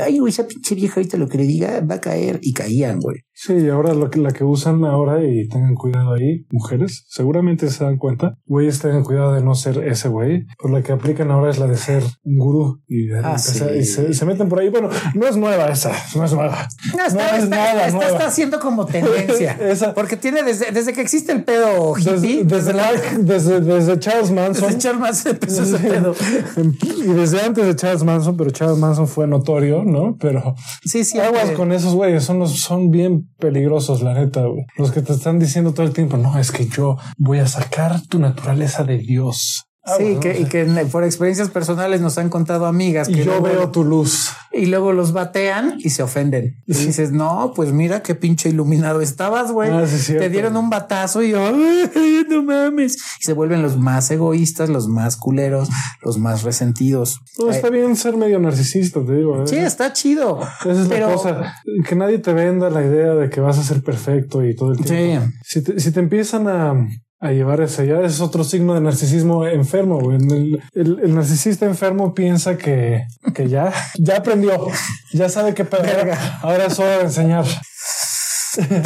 ay, güey, esa pinche vieja ahorita lo que le diga va a caer y caían, güey.
Sí, ahora lo que, la que usan ahora y tengan cuidado ahí, mujeres, seguramente se dan cuenta. Güeyes tengan cuidado de no ser ese güey. Pues la que aplican ahora es la de ser un gurú y, de
Ah,
empezar-
sí.
y se, se meten por ahí. Bueno, no es nueva esa, no es nueva.
No, está,
No es nada
está-
nueva.
está haciendo como tendencia.
Esa-
porque tiene desde, desde que existe el pedo hippie,
Desde, desde, la- desde, desde Charles Manson.
desde Charles Manson empezó ese pedo.
y desde antes de Charles Manson, pero Charles Manson fue notorio, ¿no? Pero
Sí, sí.
aguas con esos güeyes, son los, son bien peligrosos, la neta, güey. Los que te están diciendo todo el tiempo, no, es que yo voy a sacar tu naturaleza de Dios.
Sí,
Aguas,
que,
¿no?
y que por experiencias personales nos han contado amigas
Y
que
yo
luego-
veo tu luz.
Y luego los batean y se ofenden. Y dices, no, pues mira qué pinche iluminado estabas, güey.
Ah, sí.
Te dieron un batazo y yo, "Ay, no mames. Y se vuelven los más egoístas, los más culeros, los más resentidos.
No, está bien ser medio narcisista, te digo. ¿eh?
Sí, está chido.
Esa es
pero-
la cosa. Que nadie te venda la idea de que vas a ser perfecto y todo el tiempo.
Sí.
Si te, si te empiezan a, a llevar hacia allá, es otro signo de narcisismo enfermo. güey. El, el- el narcisista enfermo piensa que, que ya, ya aprendió, ya sabe qué pedo.
Verga.
Ahora es hora de enseñar.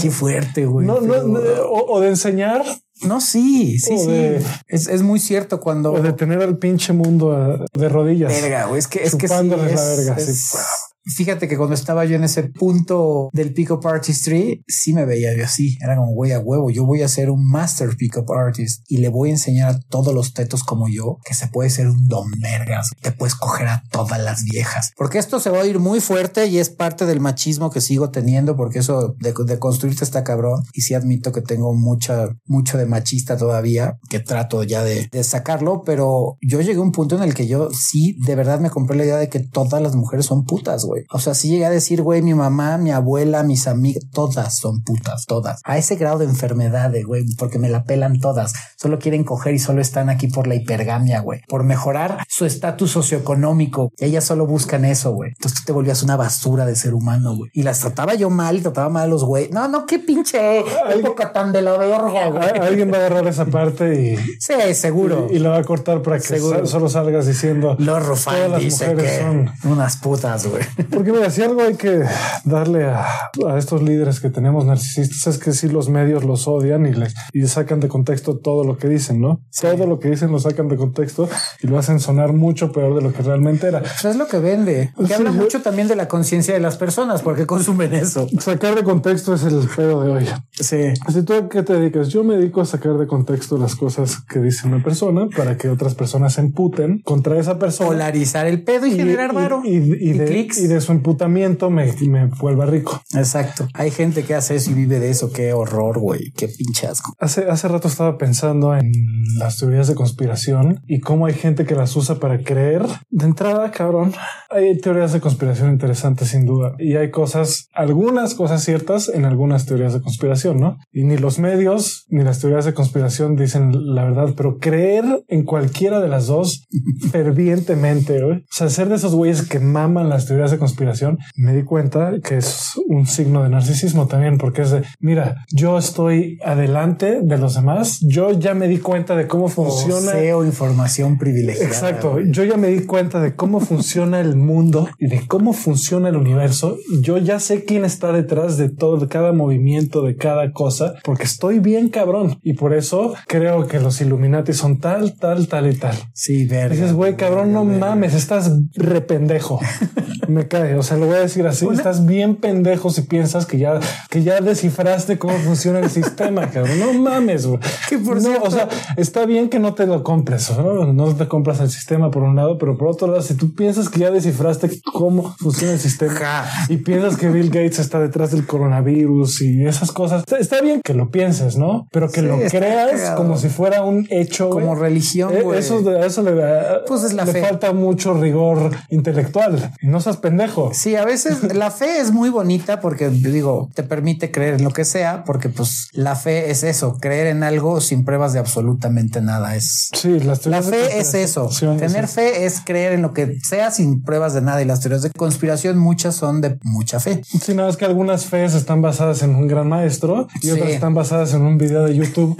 Qué fuerte, güey.
No, no, no, o, o de enseñar
No, sí, sí, sí.
de-
Es, es muy cierto cuando.
o de tener al pinche mundo a- de rodillas.
Verga, güey. Es que es que sí.
La verga,
es-
sí.
Fíjate que cuando estaba yo en ese punto del pick-up artistry, sí me veía yo así. Era como, güey, a huevo, yo voy a ser un master pick-up artist y le voy a enseñar a todos los tetos como yo que se puede ser un don vergas. Te puedes coger a todas las viejas. Porque esto se va a ir muy fuerte y es parte del machismo que sigo teniendo porque eso de, de construirte está cabrón. Y sí admito que tengo mucha, mucho de machista todavía, que trato ya de, de sacarlo, pero yo llegué a un punto en el que yo sí, de verdad me compré la idea de que todas las mujeres son putas, güey. O sea, sí llegué a decir, güey, mi mamá, mi abuela, mis amigas, todas son putas, todas. A ese grado de enfermedad, de, güey, porque me la pelan todas. Solo quieren coger y solo están aquí por la hipergamia, güey. Por mejorar su estatus socioeconómico. Ellas solo buscan eso, güey. Entonces tú te volvías una basura de ser humano, güey. Y las trataba yo mal y trataba mal a los güey. No, no, qué pinche época tan de la verga, güey.
Alguien va a agarrar esa parte y,
Sí, seguro.
y la va a cortar para que
Seguro.
solo salgas diciendo
Los
todas
Rufán
las
dice
mujeres
que
son
unas putas, güey.
Porque mira, si algo hay que darle a, a estos líderes que tenemos narcisistas es que si los medios los odian y les y sacan de contexto todo lo que dicen, ¿no? Todo lo que dicen lo sacan de contexto y lo hacen sonar mucho peor de lo que realmente era.
Pues es lo que vende. Que
Sí,
habla mucho también de la conciencia de las personas porque consumen eso.
Sacar de contexto es el pedo de hoy.
Sí.
Si tú a qué te dedicas, yo me dedico a sacar de contexto las cosas que dice una persona para que otras personas se emputen contra esa persona.
Polarizar el pedo y, generar varo.
y, y- y de,
clics.
y de su emputamiento me, me vuelva rico.
Exacto. Hay gente que hace eso y vive de eso. Qué horror, güey. Qué pinche asco.
Hace, hace rato estaba pensando en las teorías de conspiración y cómo hay gente que las usa para creer. De entrada, cabrón, hay teorías de conspiración interesantes sin duda. Y hay cosas, algunas cosas ciertas en algunas teorías de conspiración, ¿no? Y ni los medios ni las teorías de conspiración dicen la verdad, pero creer en cualquiera de las dos fervientemente, güey. O sea, ser de esos güeyes que maman las teorías de conspiración, me di cuenta que es un signo de narcisismo también, porque es de, mira, yo estoy adelante de los demás, yo ya me di cuenta de cómo funciona.
Poseo información privilegiada.
Exacto. Yo ya me di cuenta de cómo funciona el mundo y de cómo funciona el universo. Yo ya sé quién está detrás de todo, de cada movimiento, de cada cosa, porque estoy bien cabrón. Y por eso creo que los Illuminati son tal, tal, tal y tal.
Sí, verga.
Dices, güey, cabrón, no mames, estás rependejo. Me cae. O sea, lo voy a decir así. Estás bien pendejo si piensas que ya, que ya descifraste cómo funciona el sistema, cabrón. No mames, güey.
Que por
no,
cierto-
o sea, está bien que no te lo compres, ¿no? No te compras el sistema por un lado, pero por otro lado, si tú piensas que ya descifraste cómo funciona el sistema
Ja.
y piensas que Bill Gates está detrás del coronavirus y esas cosas, está, está bien que lo pienses, ¿no? Pero que
Sí,
lo creas
cagado.
como si fuera un hecho.
Como religión,
Eh,
güey.
Eso, de- eso le, da-
Pues es la
le
fe.
falta mucho rigor intelectual. Y no seas pendejo.
Sí, a veces la fe es muy bonita porque digo, te permite creer en lo que sea, porque pues la fe es eso, creer en algo sin pruebas de absolutamente nada. Es
Sí, las
la fe es eso. Tener
sí.
fe es creer en lo que sea sin pruebas de nada. Y las teorías de conspiración, muchas son de mucha fe.
Sí, nada, es que algunas fees están basadas en un gran maestro y
Sí.
otras están basadas en un video de YouTube.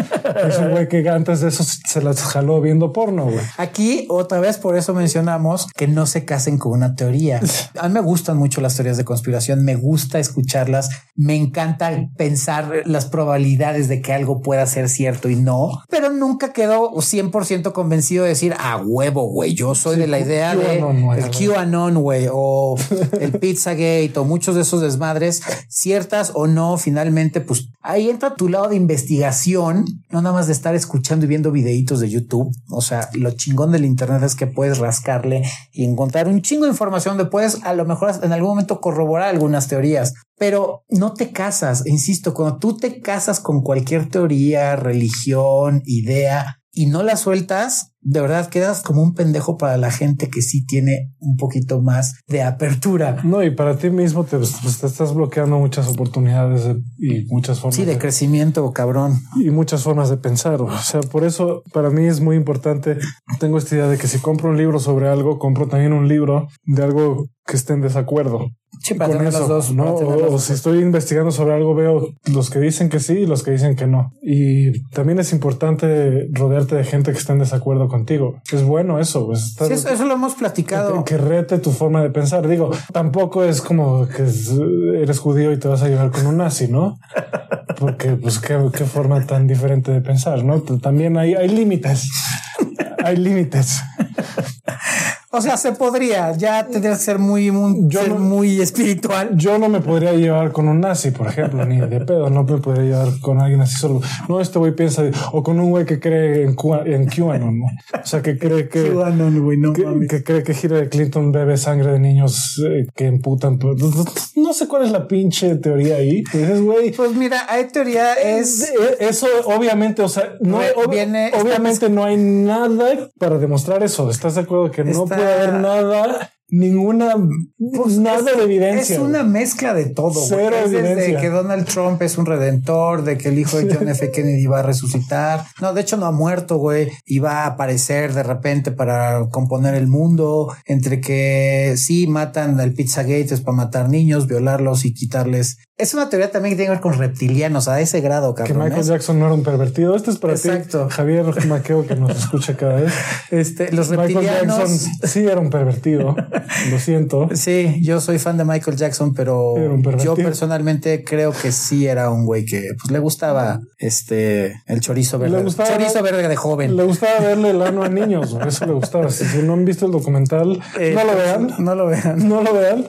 Es un güey que antes de eso se las jaló viendo porno, güey.
Aquí otra vez por eso mencionamos que no se casen con una teoría. A mí me gustan mucho las teorías de conspiración, me gusta escucharlas, me encanta pensar las probabilidades de que algo pueda ser cierto y no, pero nunca quedo 100% convencido de decir a huevo, güey, yo soy de la idea de el QAnon, güey, o el Pizzagate o muchos de esos desmadres, ciertas o no, finalmente, pues ahí entra tu lado de investigación, no nada más de estar escuchando y viendo videitos de YouTube. O sea, lo chingón del Internet es que puedes rascarle y encontrar un chingo de información donde puedes a lo mejor en algún momento corroborar algunas teorías. Pero no te casas, insisto, cuando tú te casas con cualquier teoría, religión, idea, y no la sueltas, de verdad quedas como un pendejo para la gente que sí tiene un poquito más de apertura.
No, y para ti mismo te, pues, te estás bloqueando muchas oportunidades y muchas formas.
Sí, de, crecimiento, cabrón.
Y muchas formas de pensar. O sea, por eso para mí es muy importante. Tengo esta idea de que si compro un libro sobre algo, compro también un libro de algo que esté en desacuerdo.
Sí, para con eso, dos,
¿no? O, si estoy investigando sobre algo, veo los que dicen que sí y los que dicen que no. Y también es importante rodearte de gente que está en desacuerdo contigo. Es bueno eso. Pues,
sí, eso, lo hemos platicado.
Que, rete tu forma de pensar. Digo, tampoco es como que eres judío y te vas a llevar con un nazi, ¿no? Porque, pues, qué, qué forma tan diferente de pensar, ¿no? También hay, hay límites. Hay límites.
O sea, se podría, ya tendría que ser muy, muy, muy espiritual.
Yo no me podría llevar con un nazi, por ejemplo, ni de pedo, no me podría llevar con alguien así solo. No, este güey piensa, o con un güey que cree en, en QAnon, ¿no? O sea, que cree que,
QAnon, güey, no
que, que, cree que Hillary Clinton bebe sangre de niños eh, que emputan. No sé cuál es la pinche teoría ahí. Pues, güey.
Pues mira, hay teoría es.
Eh, eso, obviamente, o sea, no, viene, obviamente no hay nada para demostrar eso. ¿Estás de acuerdo que no puede haber nada ninguna, pues nada de evidencia.
Es una mezcla de todo.
Cero es
desde que Donald Trump es un redentor, de que el hijo de John F. Kennedy va a resucitar. No, de hecho no ha muerto, güey. Y va a aparecer de repente para componer el mundo. Entre que sí matan al Pizzagate es para matar niños, violarlos y quitarles. Es una teoría también que tiene que ver con reptilianos a ese grado, cabrón.
Que Michael Jackson no era un pervertido. Este es para Exacto. ti, Javier Maqueo, que nos escucha cada vez.
Este, los reptilianos. Michael
Jackson sí era un pervertido. Lo siento.
Sí, yo soy fan de Michael Jackson, pero yo personalmente creo que sí era un güey que pues, le gustaba este el chorizo verde. Le gustaba chorizo verde de joven.
Le gustaba verle el ano a niños. Eso le gustaba. Si no han visto el documental,
eh,
no lo vean.
No lo vean.
No lo vean.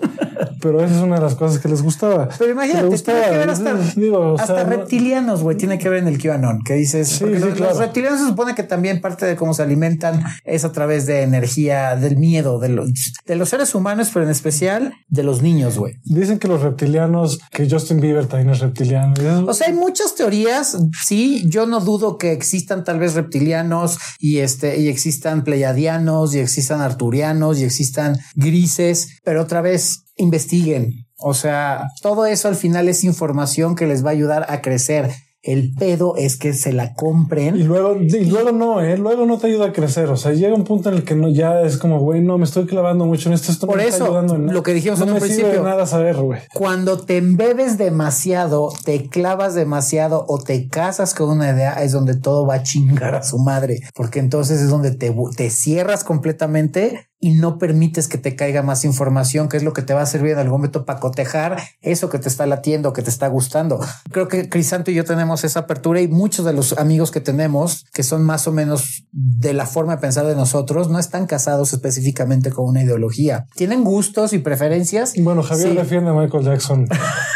Pero esa es una de las cosas que les gustaba.
Pero imagínate, tiene que ver hasta, digo, hasta reptilianos, güey, tiene que ver en el QAnon, que dices,
sí, sí,
los,
claro.
los, reptilianos se supone que también parte de cómo se alimentan es a través de energía, del miedo, de los, de los seres humanos, pero en especial de los niños, güey.
Dicen que los reptilianos, que Justin Bieber también es reptiliano.
O sea, hay muchas teorías. Sí, yo no dudo que existan tal vez reptilianos y este, y existan pleiadianos y existan arturianos y existan grises, pero otra vez investiguen. O sea, todo eso al final es información que les va a ayudar a crecer. El pedo es que se la compren.
Y luego, y luego no, ¿eh? Luego no te ayuda a crecer. O sea, llega un punto en el que no, ya es como, güey, no, me estoy clavando mucho en esto. Esto
Por eso,
está ayudando en
lo que dijimos
no
en un
me
principio.
sirve de nada saber, güey.
Cuando te embebes demasiado, te clavas demasiado o te casas con una idea, es donde todo va a chingar a su madre. Porque entonces es donde te, te cierras completamente y no permites que te caiga más información, que es lo que te va a servir en algún momento para cotejar eso que te está latiendo, que te está gustando. Creo que Crisanto y yo tenemos esa apertura y muchos de los amigos que tenemos, que son más o menos de la forma de pensar de nosotros, no están casados específicamente con una ideología. Tienen gustos y preferencias.
Bueno, Javier
Sí.
defiende a Michael Jackson.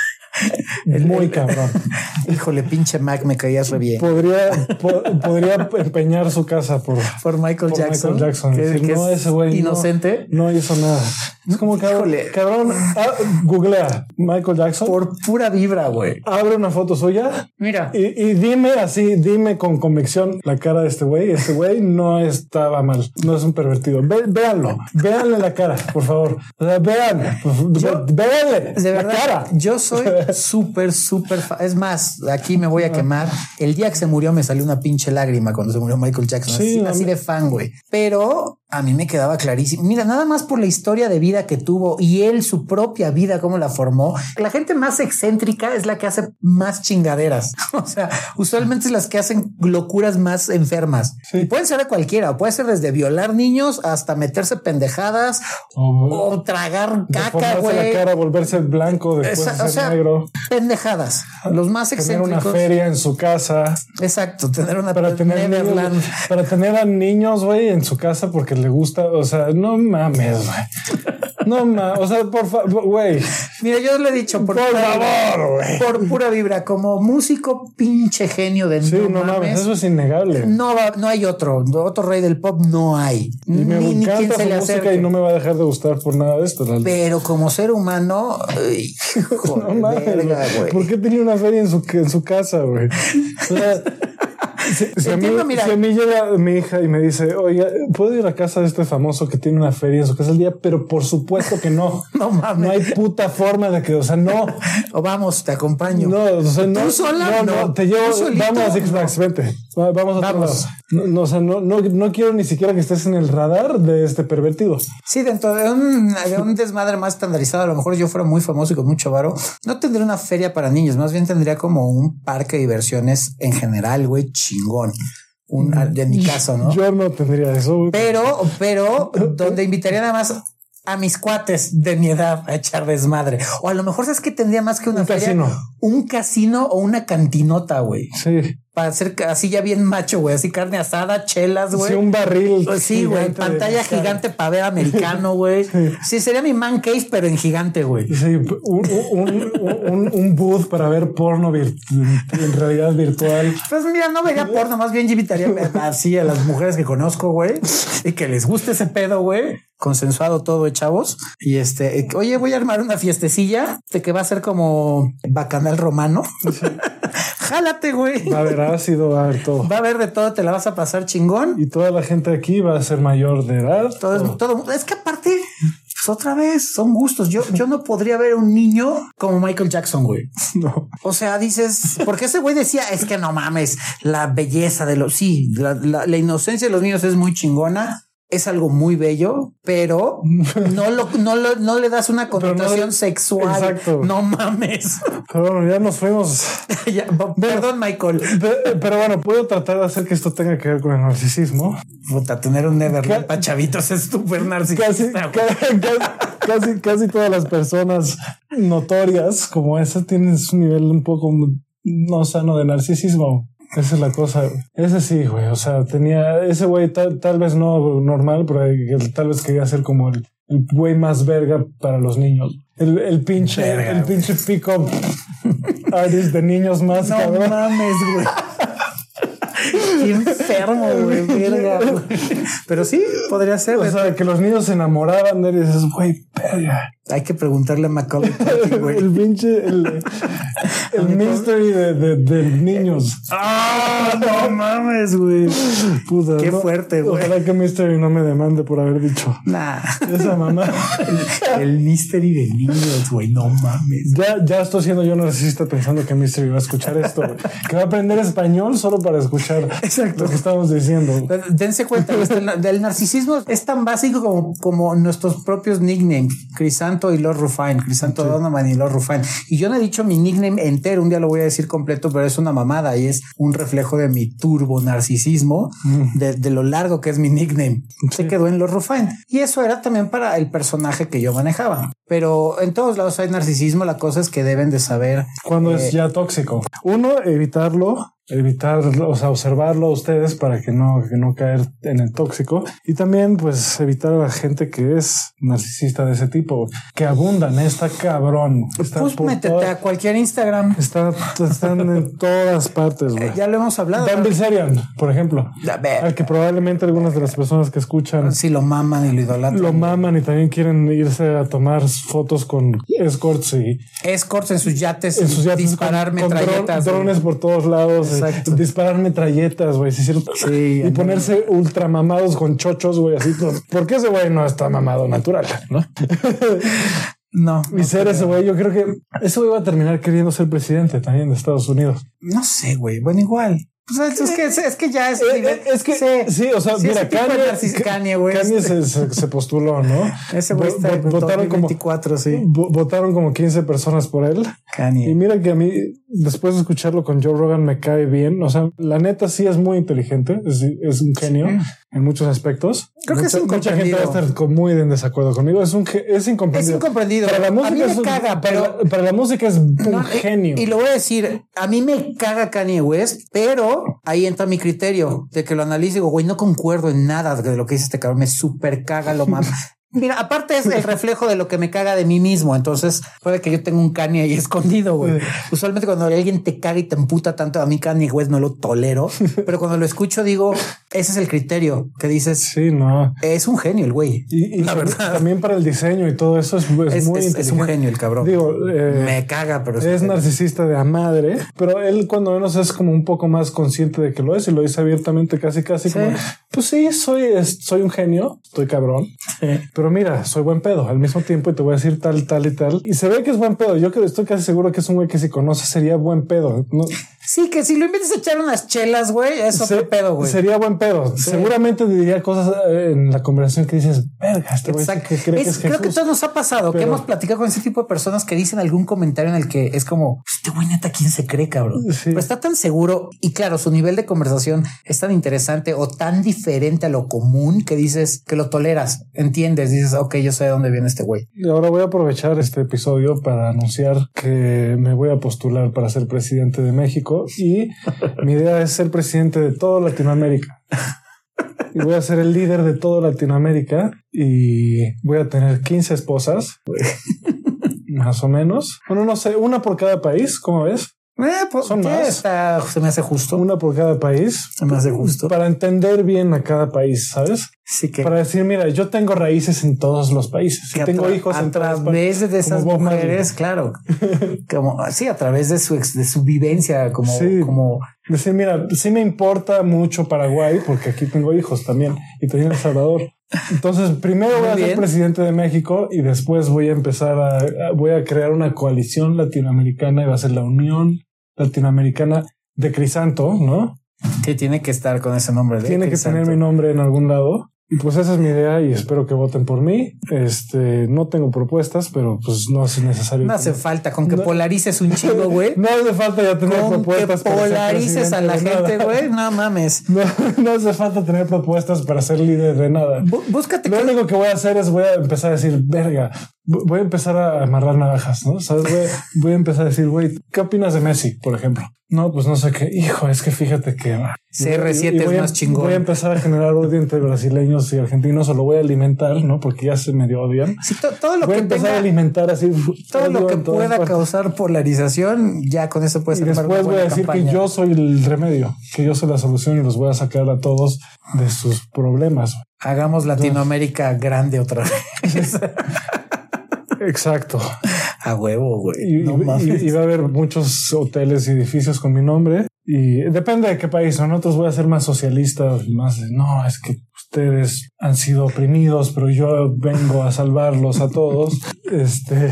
Muy cabrón.
Híjole, pinche Mac, me caías re bien.
Podría, po- podría empeñar su casa por,
Por Michael
por
Jackson.
Michael Jackson.
que-
Decir,
que
no,
es
ese güey. no-
Inocente.
No, hizo nada. Es como cabrón.
Híjole.
Cabrón, ah, googlea Michael Jackson.
Por pura vibra, güey.
abre una foto suya
Mira.
y, y dime así, dime con convicción la cara de este güey. Este güey no estaba mal, no es un pervertido. Ve- véanlo, véanle la cara, por favor. O sea, vean,
Yo-
véanle
De
la
verdad,
cara.
yo soy súper, súper fan. Es más, aquí me voy a quemar. El día que se murió me salió una pinche lágrima cuando se murió Michael Jackson.
Sí,
así, así de fan, güey. Pero a mí me quedaba clarísimo. Mira, nada más por la historia de vida que tuvo y él, su propia vida, cómo la formó. La gente más excéntrica es la que hace más chingaderas. O sea, usualmente es las que hacen locuras más enfermas.
Sí.
Y pueden ser de cualquiera. Puede ser desde violar niños hasta meterse pendejadas
O
o tragar caca, güey.
la cara, volverse blanco, después
Esa-
de ser
o sea,
negro,
pendejadas. Los más
tener una
excéntricos.
feria en su casa.
Exacto, tener una
Para tener, niños, para tener a niños, güey, en su casa porque le gusta. O sea, no mames, güey. No mames. O sea, por favor, güey.
Mira, yo le he dicho por,
Por favor, güey.
por pura vibra, como músico pinche genio de
Sí,
no,
no mames,
mames.
eso es innegable.
no, va- no hay otro, otro rey del pop no hay.
Y me
ni, ni quien
encanta
se
su
le
música y no me va a dejar de gustar por nada de esto. la-
Pero como ser humano, ay, hijo
No mames,
verga,
güey. ¿Por qué tenía una feria en su, en su casa, güey? O sea, Si, a mí, si, a mí, llega mi hija y me dice, oye, ¿puedo ir a casa de este famoso que tiene una feria en su casa el día? Pero por supuesto que no. no mames. No hay puta forma de que, o sea, no.
o vamos, te acompaño.
No, o sea, no. ¿Tú sola? No, no, te llevo, vamos a Six Flags, vente. Vamos a vamos. No, o sea, no, no, no quiero ni siquiera que estés en el radar de este pervertido.
Sí, dentro de un, de un desmadre más estandarizado, a lo mejor yo fuera muy famoso y con mucho varo, no tendría una feria para niños, más bien tendría como un parque de diversiones en general, güey, chingón. Un, de mi caso, ¿no?
Yo no tendría eso.
Pero, pero, donde invitaría nada más a mis cuates de mi edad a echar desmadre. O a lo mejor es que tendría más que una
un casino.
Un casino o una cantinota, güey.
Sí
para hacer así ya bien macho, güey, así carne asada, chelas, güey.
Sí, un barril.
Pues sí, güey, pantalla gigante para ver americano, güey. Sí. sería mi man case, pero en gigante, güey.
Sí, un, un, un, un, booth para ver porno en realidad virtual.
Pues mira, no vería porno, más bien invitaría así a las mujeres que conozco, güey, y que les guste ese pedo, güey. Consensuado todo, chavos. Y este, oye, voy a armar una fiestecilla de que va a ser como bacanal romano. Jálate, güey.
Va a haber ácido, va a haber todo.
Va a haber de todo, te la vas a pasar chingón.
Y toda la gente aquí va a ser mayor de edad.
Todo, es, todo. Es que aparte, pues otra vez, son gustos. Yo, yo no podría ver un niño como Michael Jackson, güey.
No.
O sea, dices, porque ese güey decía, es que no mames, la belleza de los, sí, la, la inocencia de los niños es muy chingona es algo muy bello, pero no lo, no, lo, no le das una connotación sexual. Exacto. No mames.
Pero bueno, ya nos fuimos.
perdón, Michael.
Pero, bueno, puedo tratar de hacer que esto tenga que ver con el narcisismo.
Puta, tener un Neverland para chavitos es súper narcisista.
Casi, casi, casi, todas las personas notorias como esa tienen su nivel un poco no sano de narcisismo. Esa es la cosa. Ese sí, güey. O sea, tenía ese güey tal, tal vez no normal, pero tal vez quería ser como el, güey más verga para los niños. El, el pinche, el pinche pick-up artist de niños más
no mames, güey. Qué enfermo, güey, verga. Pero sí, podría ser.
O sea, que los niños se enamoraban de él y dices, güey, verga.
Hay que preguntarle a Macaulay güey.
el pinche, el, el mystery de, de, niños.
¡Ah! no mames, güey.
Puta.
Qué fuerte, güey.
Ojalá que Mystery no me demande por haber dicho.
Nah.
Esa mamá.
el, mystery de niños, güey. No mames.
Ya, ya estoy siendo yo narcisista pensando que Mystery va a escuchar esto, güey. Que va a aprender español solo para escuchar
Exacto.
lo que estamos diciendo.
Dense cuenta, este, del narcisismo es tan básico como, como nuestros propios nicknames. Crisanto y Lord Rufine. Crisanto Donovan y Lord Rufine. Y yo no he dicho mi nickname entero. Un día lo voy a decir completo, pero es una mamada y es un reflejo de mi turbo narcisismo, mm. de, lo largo que es mi nickname. Se quedó en Lord Rufine. Y eso era también para el personaje que yo manejaba. Pero en todos lados hay narcisismo. La cosa es que deben de saber
cuando es eh, ya tóxico. Uno, evitarlo evitar, o sea, observarlo a ustedes para que no, que no caer en el tóxico y también pues evitar a la gente que es narcisista de ese tipo, que abundan, está cabrón.
Está pues métete a cualquier Instagram.
Está, están en todas partes, güey.
ya lo hemos hablado.
Dan Bilzerian, por ejemplo. Al que probablemente algunas de las personas que escuchan
sí lo maman y lo idolatran.
Lo maman y también quieren irse a tomar fotos con escorts y
escorts en sus yates, en sus yates disparar metralletas,
drones por todos lados. Disparar metralletas, güey. Sí, y ponerse ultra mamados con chochos, güey. Así, porque ese güey no está mamado natural, ¿no?
No.
Y ser ese güey, yo creo que ese güey va a terminar queriendo ser presidente también de Estados Unidos.
No sé, güey. Bueno, igual. Pues es, que, es que ya es.
Eh, es que sí, o sea, mira,
Kanye.
Kanye se, se, postuló, ¿no?
Ese güey está en votaron 24, como, sí.
Votaron como 15 personas por él.
Kanye.
Y mira que a mí, después de escucharlo con Joe Rogan, me cae bien. O sea, la neta sí es muy inteligente. Es, es un genio en muchos aspectos.
Creo que es
Mucha gente va a estar muy en desacuerdo conmigo. Es un es incomprendido.
Es incomprendido.
Para la música a mí me caga, pero para la, música es un eh, genio.
Y, lo voy a decir, a mí me caga Kanye West, pero ahí entra mi criterio de que lo analice. Digo, güey, no concuerdo en nada de lo que dice este cabrón. Me super caga lo más. Mira, aparte es el reflejo de lo que me caga de mí mismo. Entonces puede que yo tenga un Kanye ahí escondido, güey. Usualmente cuando alguien te caga y te emputa tanto, a mí Kanye West no lo tolero, pero cuando lo escucho digo, ese es el criterio que dices.
Sí, no.
Es un genio el güey.
Y, la verdad. También para el diseño y todo eso es, muy
es, un genio el cabrón.
Digo,
eh, me caga, pero
es, narcisista de a madre, pero él cuando menos es como un poco más consciente de que lo es y lo dice abiertamente casi casi como, pues sí, soy, soy un genio, estoy cabrón. Pero mira, soy buen pedo al mismo tiempo y te voy a decir tal, tal y tal. Y se ve que es buen pedo. Yo creo, estoy casi seguro que es un güey que si conoce sería buen pedo.
Sí, que si lo invitas a echar unas chelas, güey, es otro pedo, güey.
Sería buen pedo. Seguramente diría cosas eh, en la conversación que dices, verga, este güey que cree que es
Creo que todo nos ha pasado, que hemos platicado con ese tipo de personas que dicen algún comentario en el que es como, este güey neta, ¿quién se cree, cabrón? Pero está tan seguro y claro, su nivel de conversación es tan interesante o tan diferente a lo común que dices que lo toleras, entiendes, dices, ok, yo sé de dónde viene este güey.
Y ahora voy a aprovechar este episodio para anunciar que me voy a postular para ser presidente de México y mi idea es ser presidente de toda Latinoamérica. Y voy a ser el líder de toda Latinoamérica y voy a tener 15 esposas, más o menos. Bueno, no sé, una por cada país, ¿cómo ves?
Eh, pues, Son más. se me hace justo.
Una por cada país.
Se me hace justo.
Para entender bien a cada país, ¿sabes?
Sí que.
Para decir, mira, yo tengo raíces en todos los países. Y tengo hijos
a través de esas mujeres, claro. como sí, a través de su de su vivencia, como, como
decir, mira, sí me importa mucho Paraguay porque aquí tengo hijos también y también El Salvador. Entonces, primero voy a ser presidente de México y después voy a empezar a, voy a crear una coalición latinoamericana y va a ser la Unión latinoamericana de Crisanto, ¿no?
Que tiene que estar con ese nombre. De
tiene que tener mi nombre en algún lado. Y pues esa es mi idea y espero que voten por mí. Este, no tengo propuestas, pero pues no es necesario.
No hace falta, con que polarices un chingo, güey.
no hace falta ya tener con propuestas.
Que polarices a la gente, güey. No mames.
No, hace falta tener propuestas para ser líder de nada.
búscate.
Lo único que voy a hacer es voy a empezar a decir, verga, voy a empezar a amarrar navajas, ¿no? ¿Sabes? Voy, voy a empezar a decir, güey, ¿qué opinas de Messi, por ejemplo? No, pues no sé qué. Hijo, es que fíjate que
CR7 es más chingón.
Voy a empezar a generar odio entre brasileños y argentinos o lo voy a alimentar, ¿no? Porque ya se medio odian.
Sí, todo lo
voy
que
a empezar a alimentar así.
Todo lo que pueda causar polarización, ya con eso puedes
Y después voy a decir que yo soy el remedio, que yo soy la solución y los voy a sacar a todos de sus problemas.
Hagamos Latinoamérica grande otra vez.
Exacto.
A huevo, güey.
Y, va a haber muchos hoteles y edificios con mi nombre. Y depende de qué país. Nosotros voy a ser más socialista, más de no, es que ustedes han sido oprimidos, pero yo vengo a salvarlos a todos. este,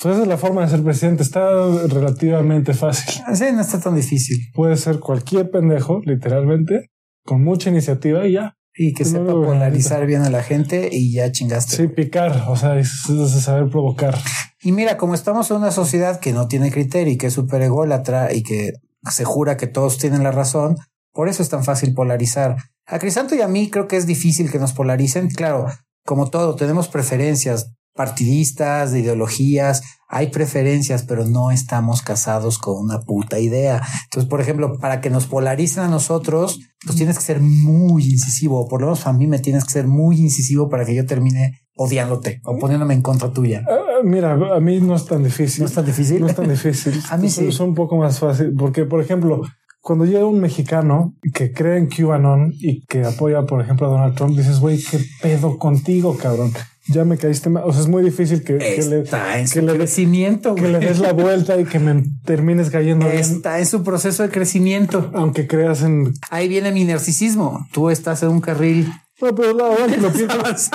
pues esa es la forma de ser presidente. Está relativamente fácil.
Sí, no está tan difícil.
Puede ser cualquier pendejo, literalmente, con mucha iniciativa y ya.
Y que sepa polarizar bien a la gente y ya chingaste.
Sí, picar, o sea, es, saber provocar.
Y mira, como estamos en una sociedad que no tiene criterio y que es súper ególatra y que se jura que todos tienen la razón, por eso es tan fácil polarizar. A Crisanto y a mí creo que es difícil que nos polaricen. Claro, como todo, tenemos preferencias partidistas, de ideologías, hay preferencias, pero no estamos casados con una puta idea. Entonces, por ejemplo, para que nos polaricen a nosotros, pues tienes que ser muy incisivo, por lo menos a mí me tienes que ser muy incisivo para que yo termine odiándote o poniéndome en contra tuya.
Ah, ah, mira, a mí no es tan difícil.
No es tan difícil.
No es tan difícil.
a mí sí.
Es un poco más fácil porque, por ejemplo, cuando llega un mexicano que cree en QAnon y que apoya, por ejemplo, a Donald Trump, dices, güey, qué pedo contigo, cabrón ya me caíste mal. O sea, es muy difícil que,
que
le,
que le, crecimiento,
que le des la vuelta y que me termines cayendo
Está en su proceso de crecimiento.
Aunque creas en.
Ahí viene mi narcisismo. Tú estás en un carril.
No, pero la verdad que lo pienso.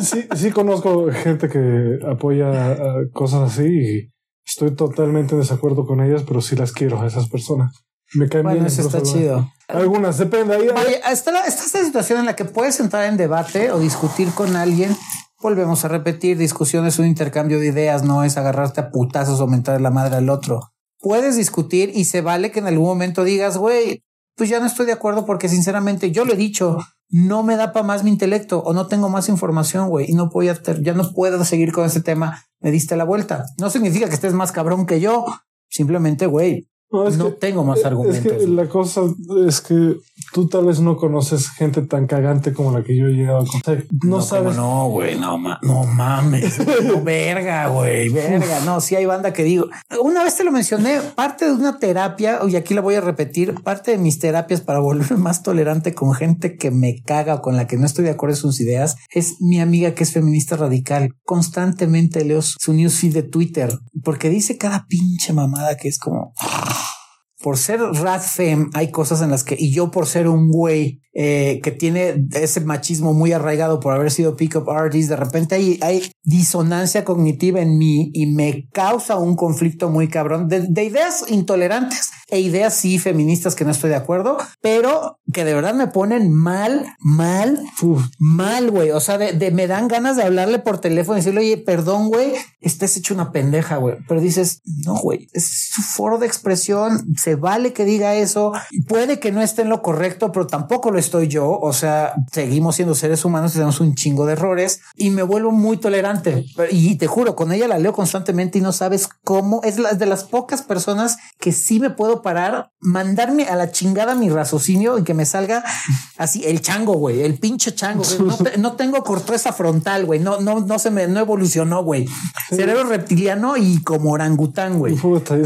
Sí, sí, conozco gente que apoya cosas así y estoy totalmente en desacuerdo con ellas, pero sí las quiero a esas personas. Me caen
bueno, Eso está chido.
Algunas, depende. Ahí,
Oye, está, esta situación en la que puedes entrar en debate o discutir con alguien. Volvemos a repetir, discusión es un intercambio de ideas, no es agarrarte a putazos o mentar la madre al otro. Puedes discutir y se vale que en algún momento digas, güey, pues ya no estoy de acuerdo porque sinceramente yo lo he dicho, no me da para más mi intelecto o no tengo más información, güey, y no puedo, ya no puedo seguir con ese tema, me diste la vuelta. No significa que estés más cabrón que yo, simplemente, güey, No, tengo más argumentos.
Es que la cosa es que tú tal vez no conoces gente tan cagante como la que yo he llegado a conocer. No, sabes.
No, güey, no, no mames. no, verga, güey, verga. No, sí hay banda que digo. Una vez te lo mencioné, parte de una terapia, y aquí la voy a repetir, parte de mis terapias para volverme más tolerante con gente que me caga o con la que no estoy de acuerdo en sus ideas, es mi amiga que es feminista radical. Constantemente leo su newsfeed de Twitter porque dice cada pinche mamada que es como por ser Radfem hay cosas en las que, y yo por ser un güey eh, que tiene ese machismo muy arraigado por haber sido pick-up artist, de repente hay, disonancia cognitiva en mí y me causa un conflicto muy cabrón de, ideas intolerantes e ideas sí feministas que no estoy de acuerdo, pero que de verdad me ponen mal, mal, mal, güey. O sea, de, me dan ganas de hablarle por teléfono y decirle, oye, perdón, güey, estás hecho una pendeja, güey. Pero dices, no, güey, es su foro de expresión, se vale que diga eso, puede que no esté en lo correcto, pero tampoco lo estoy yo. O sea, seguimos siendo seres humanos y tenemos un chingo de errores y me vuelvo muy tolerante. Y te juro, con ella la leo constantemente y no sabes cómo es la, de las pocas personas que sí me puedo parar, mandarme a la chingada mi raciocinio y que me salga así el chango, güey, el pinche chango. No, tengo corteza frontal, güey. No, no, no se me, no evolucionó, güey. Cerebro reptiliano y como orangután, güey.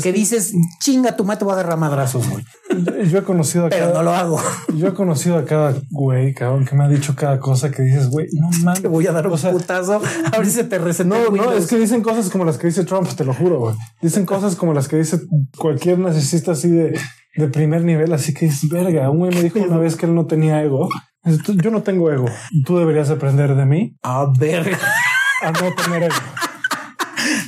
Que dices, chinga, tu mate va a agarrar madrazos, güey.
Yo he conocido a
Pero no lo hago.
Yo he conocido a cada güey, cabrón, que me ha dicho cada cosa que dices, güey, no mames.
Te voy a dar un putazo. A ver si te receta.
No, no, es que dicen cosas como las que dice Trump, te lo juro, güey. Dicen cosas como las que dice cualquier narcisista así de, de primer nivel. Así que es verga. Un güey me dijo una vez que él no tenía ego. Yo no tengo ego. Tú deberías aprender de mí.
A ver.
A no tener ego.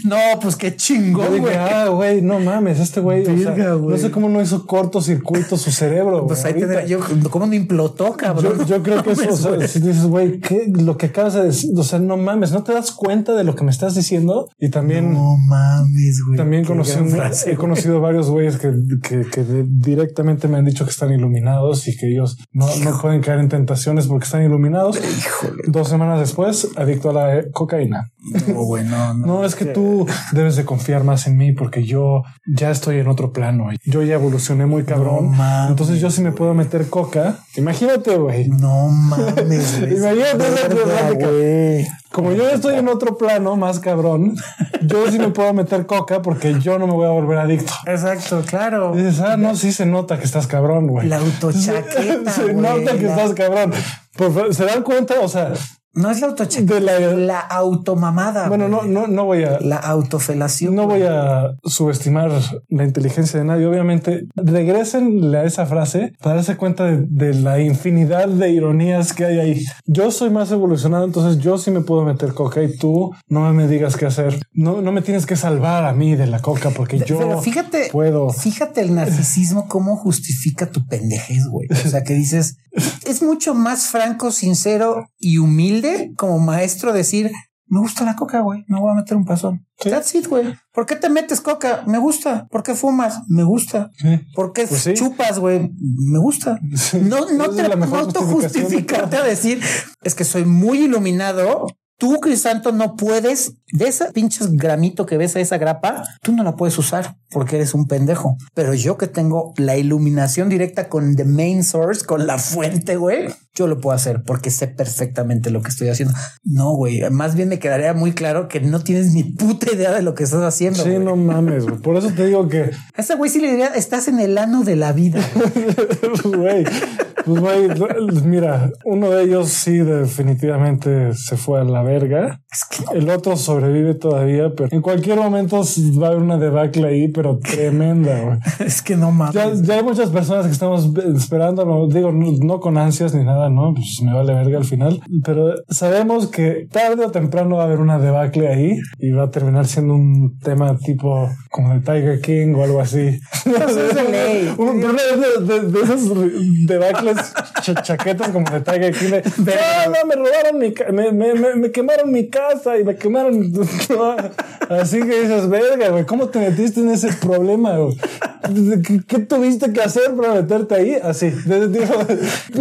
No, pues qué chingón, güey.
Ah, güey, no mames, este güey. no sé cómo no hizo cortocircuito su cerebro.
Pues ahí tendrá, yo, ¿cómo no implotó, cabrón?
Yo, creo que eso, o sea, si dices, güey, ¿qué? lo que acabas de decir, o sea, no mames, no te das cuenta de lo que me estás diciendo. Y también,
no mames, güey.
También conocí, he conocido varios güeyes que, que, que, directamente me han dicho que están iluminados y que ellos no, no pueden caer en tentaciones porque están iluminados. Híjole. Dos semanas después, adicto a la cocaína.
No, güey, no,
no. no es que tú debes de confiar más en mí porque yo ya estoy en otro plano. Yo ya evolucioné muy cabrón. Entonces yo sí me puedo meter coca. Imagínate, güey.
No mames.
Imagínate. Como yo estoy en otro plano más cabrón, yo sí me puedo meter coca porque yo no me voy a volver adicto.
Exacto, claro.
dices, ah, no, sí se nota que estás cabrón, güey.
La autochaqueta.
se nota que estás cabrón. ¿Se dan cuenta? O sea,
no es la autocheca, la, la automamada.
Bueno, no, no, no voy a
la autofelación.
No voy a subestimar la inteligencia de nadie. Obviamente, regresenle a esa frase para darse cuenta de, la infinidad de ironías que hay ahí. Yo soy más evolucionado, entonces yo sí me puedo meter coca y tú no me digas qué hacer. No, no me tienes que salvar a mí de la coca porque yo Pero
fíjate,
puedo.
Fíjate el narcisismo cómo justifica tu pendejez, güey. O sea, que dices es mucho más franco, sincero y humilde como maestro decir, me gusta la coca, güey, me voy a meter un pasón. That's it, güey. ¿Por qué te metes coca? Me gusta. ¿Por qué fumas? Me gusta. ¿Por qué pues chupas, güey? Me gusta. No, no te no justificarte a decir, es que soy muy iluminado Tú, Crisanto, no puedes, de ese pinches gramito que ves a esa grapa, tú no la puedes usar porque eres un pendejo. Pero yo que tengo la iluminación directa con the main source, con la fuente, güey, yo lo puedo hacer porque sé perfectamente lo que estoy haciendo. No, güey, más bien me quedaría muy claro que no tienes ni puta idea de lo que estás haciendo.
Sí, no mames, güey. Por eso te digo que...
A ese güey sí le diría, estás en el ano de la vida.
Güey. Pues güey, mira, uno de ellos sí definitivamente se fue a la verga. El otro sobrevive todavía, pero en cualquier momento va a haber una debacle ahí, pero tremenda, güey.
Es que no mames.
Ya, hay muchas personas que estamos esperando, digo, no, con ansias ni nada, ¿no? Pues me vale verga al final, pero sabemos que tarde o temprano va a haber una debacle ahí y va a terminar siendo un tema tipo como el Tiger King o algo así.
De
de, de esos debacles chaquetas como de Tiger King. no, no, me robaron mi, me, me, me, quemaron mi casa y me quemaron. Así que dices, verga, güey, ¿cómo te metiste en ese problema, ¿Qué, tuviste que hacer para meterte ahí? Así.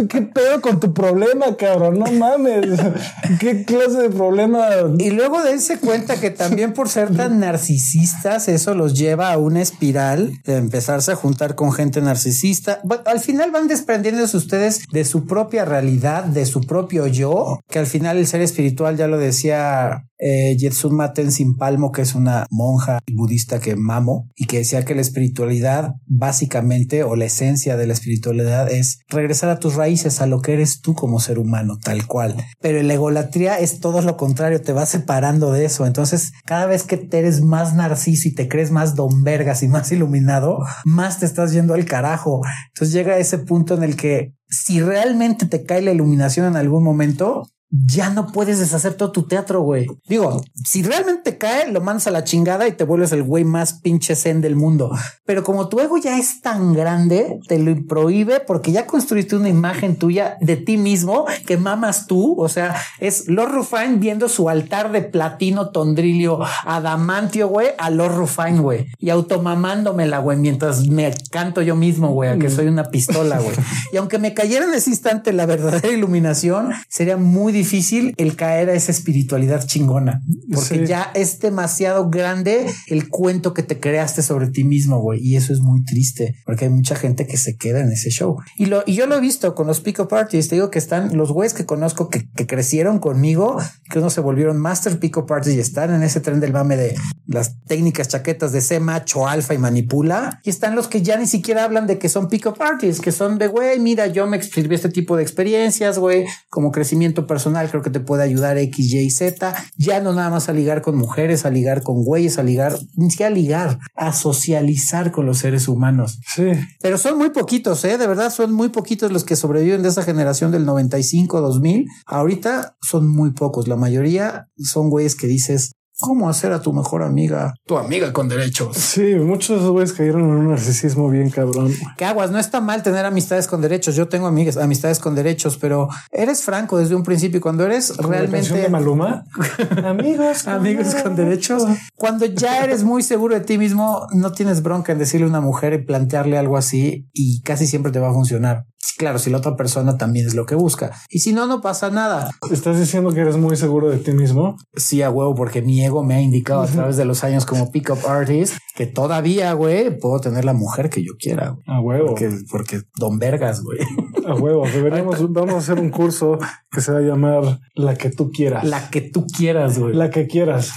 ¿Qué pedo con tu problema, cabrón. No mames. ¿Qué clase de problema?
Y luego dense cuenta que también por ser tan narcisistas, eso los lleva a una espiral de empezarse a juntar con gente narcisista. Al final van desprendiéndose ustedes de su propia realidad, de su propio yo, que al final el ser espiritual, ya lo decía eh, Jetsun Maten Sin Palmo, que es una monja budista que mamo y que decía que la espiritualidad básicamente o la esencia de la espiritualidad es regresar a tus raíces, a lo que eres tú como ser humano, tal cual. Pero la egolatría es todo lo contrario, te va separando de eso. Entonces, cada vez que te eres más narciso y te crees más don vergas y más iluminado, más te estás yendo al carajo. Entonces llega ese punto en el que si realmente te cae la iluminación en algún momento, ya no puedes deshacer todo tu teatro, güey. Digo, si realmente cae, lo mandas a la chingada y te vuelves el güey más pinche zen del mundo. Pero como tu ego ya es tan grande, te lo prohíbe porque ya construiste una imagen tuya de ti mismo que mamas tú. O sea, es Lord Rufine viendo su altar de platino, tondrilio, adamantio, güey, a Lord Rufine, güey. Y automamándomela, güey, mientras me canto yo mismo, güey, a que soy una pistola, güey. Y aunque me cayera en ese instante la verdadera iluminación, sería muy difícil el caer a esa espiritualidad chingona, porque ya es demasiado grande el cuento que te creaste sobre ti mismo, güey, y eso es muy triste, porque hay mucha gente que se queda en ese show. Y lo y yo lo he visto con los pick-up artists, te digo que están los güeyes que conozco que, que crecieron conmigo, que uno se volvieron master pick-up artists y están en ese tren del mame de las técnicas chaquetas de C macho alfa y manipula, y están los que ya ni siquiera hablan de que son pick-up artists, que son de güey, mira, yo me escribí este tipo de experiencias, güey, como crecimiento personal creo que te puede ayudar X, Y, Z. Ya no nada más a ligar con mujeres, a ligar con güeyes, a ligar, ni siquiera a ligar, a socializar con los seres humanos.
Sí.
Pero son muy poquitos, ¿eh? De verdad, son muy poquitos los que sobreviven de esa generación del 95, 2000. Ahorita son muy pocos. La mayoría son güeyes que dices, cómo hacer a tu mejor amiga tu amiga con derechos.
Sí, muchos de esos güeyes cayeron en un narcisismo bien cabrón.
¿Qué aguas? No está mal tener amistades con derechos. Yo tengo amigas, amistades con derechos, pero eres franco desde un principio. Cuando eres realmente
de Maluma,
amigos, amigos con derechos. Cuando ya eres muy seguro de ti mismo, no tienes bronca en decirle a una mujer y plantearle algo así y casi siempre te va a funcionar. Claro, si la otra persona también es lo que busca. Y si no, no pasa nada.
¿Estás diciendo que eres muy seguro de ti mismo?
Sí, a huevo, porque mi ego me ha indicado a través de los años como pick-up artist que todavía, güey, puedo tener la mujer que yo quiera.
A huevo.
Porque, porque don vergas, güey.
A huevo. Deberíamos, vamos a hacer un curso que se va a llamar La que tú quieras.
La que tú quieras, güey.
La que quieras.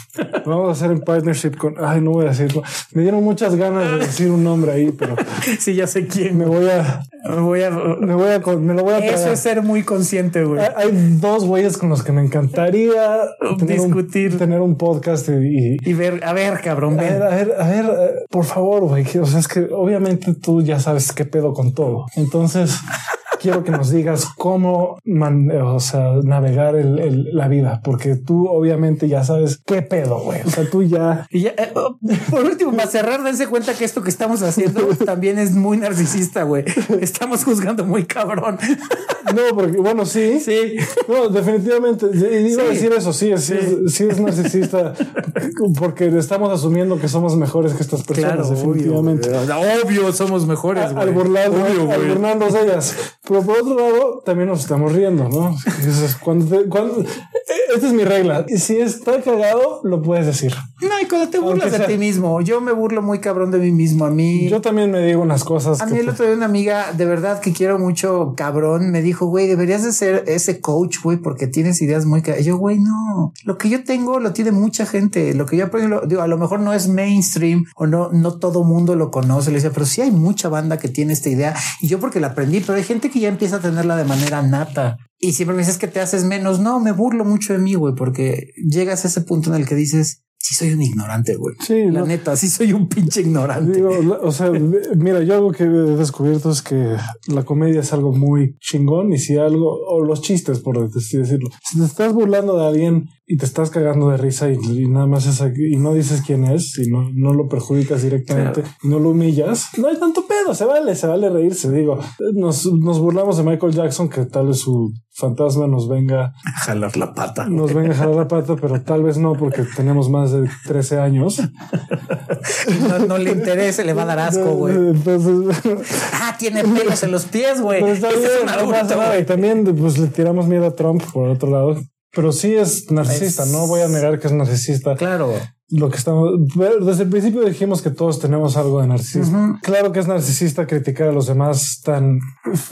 Vamos a hacer en partnership con, ay, no voy a decir, me dieron muchas ganas de decir un nombre ahí, pero
sí, ya sé quién.
Me voy a,
me voy a,
me voy a, me lo voy a
Eso es ser muy consciente, güey.
Hay dos güeyes con los que me encantaría
discutir,
tener un podcast y,
y, ver, a ver, cabrón,
a ver, a ver, a ver, eh, por favor, güey. O sea, es que obviamente tú ya sabes qué pedo con todo. Entonces, quiero que nos digas cómo o sea, navegar el, la vida, porque tú obviamente ya sabes qué pedo, güey. O sea, tú ya.
Y ya eh, oh, por último, para cerrar, dense cuenta que esto que estamos haciendo también es muy narcisista, güey. Estamos juzgando muy cabrón.
No, porque bueno, sí.
Sí.
No, definitivamente. Iba a decir eso, sí, sí, es, sí es narcisista porque estamos asumiendo que somos mejores que estas personas, definitivamente.
Obvio, somos mejores.
Al, al burlarnos ellas. Pero por otro lado, también nos estamos riendo, ¿no? Cuando, cuando esta es mi regla. Si está cagado, lo puedes decir.
No, y cuando te burlas de ti mismo, yo me burlo muy cabrón de mí mismo. A mí.
Yo también me digo unas cosas.
A mí el otro día una amiga de verdad que quiero mucho, cabrón, me dijo, güey, deberías de ser ese coach, güey, porque tienes ideas muy. Yo, güey, no. Lo que yo tengo lo tiene mucha gente. Lo que yo aprendo, digo, a lo mejor no es mainstream o no, no todo mundo lo conoce. Le decía, pero sí hay mucha banda que tiene esta idea y yo porque la aprendí, pero hay gente que ya empieza a tenerla de manera nata. Y siempre me dices que te haces menos. No, me burlo mucho de mí, güey, porque llegas a ese punto en el que dices, sí soy un ignorante, güey.
Sí,
la neta, sí soy un pinche ignorante.
o sea, mira, yo algo que he descubierto es que la comedia es algo muy chingón y si algo, o los chistes, por decirlo, si te estás burlando de alguien y te estás cagando de risa y, y nada más es aquí, y no dices quién es y no, no lo perjudicas directamente, no lo humillas, no hay tanto pedo, se vale, se vale reírse. Digo, nos, nos burlamos de Michael Jackson, que tal vez su fantasma nos venga
jalar la pata.
Nos venga a jalar la pata, pero tal vez no, porque tenemos más de 13 años.
No, no le interese, le va a dar asco, güey.
Entonces,
Ah, tiene pelos en los pies, güey.
está bien,
es un
no
adulto,
pasa nada.
güey.
Y también pues le tiramos miedo a Trump por otro lado. Pero sí es narcisista,
Es-
no voy a negar que es narcisista.
Claro.
Lo que estamos, desde el principio dijimos que todos tenemos algo de narcisismo.
Ujú.
Claro que es narcisista criticar a los demás tan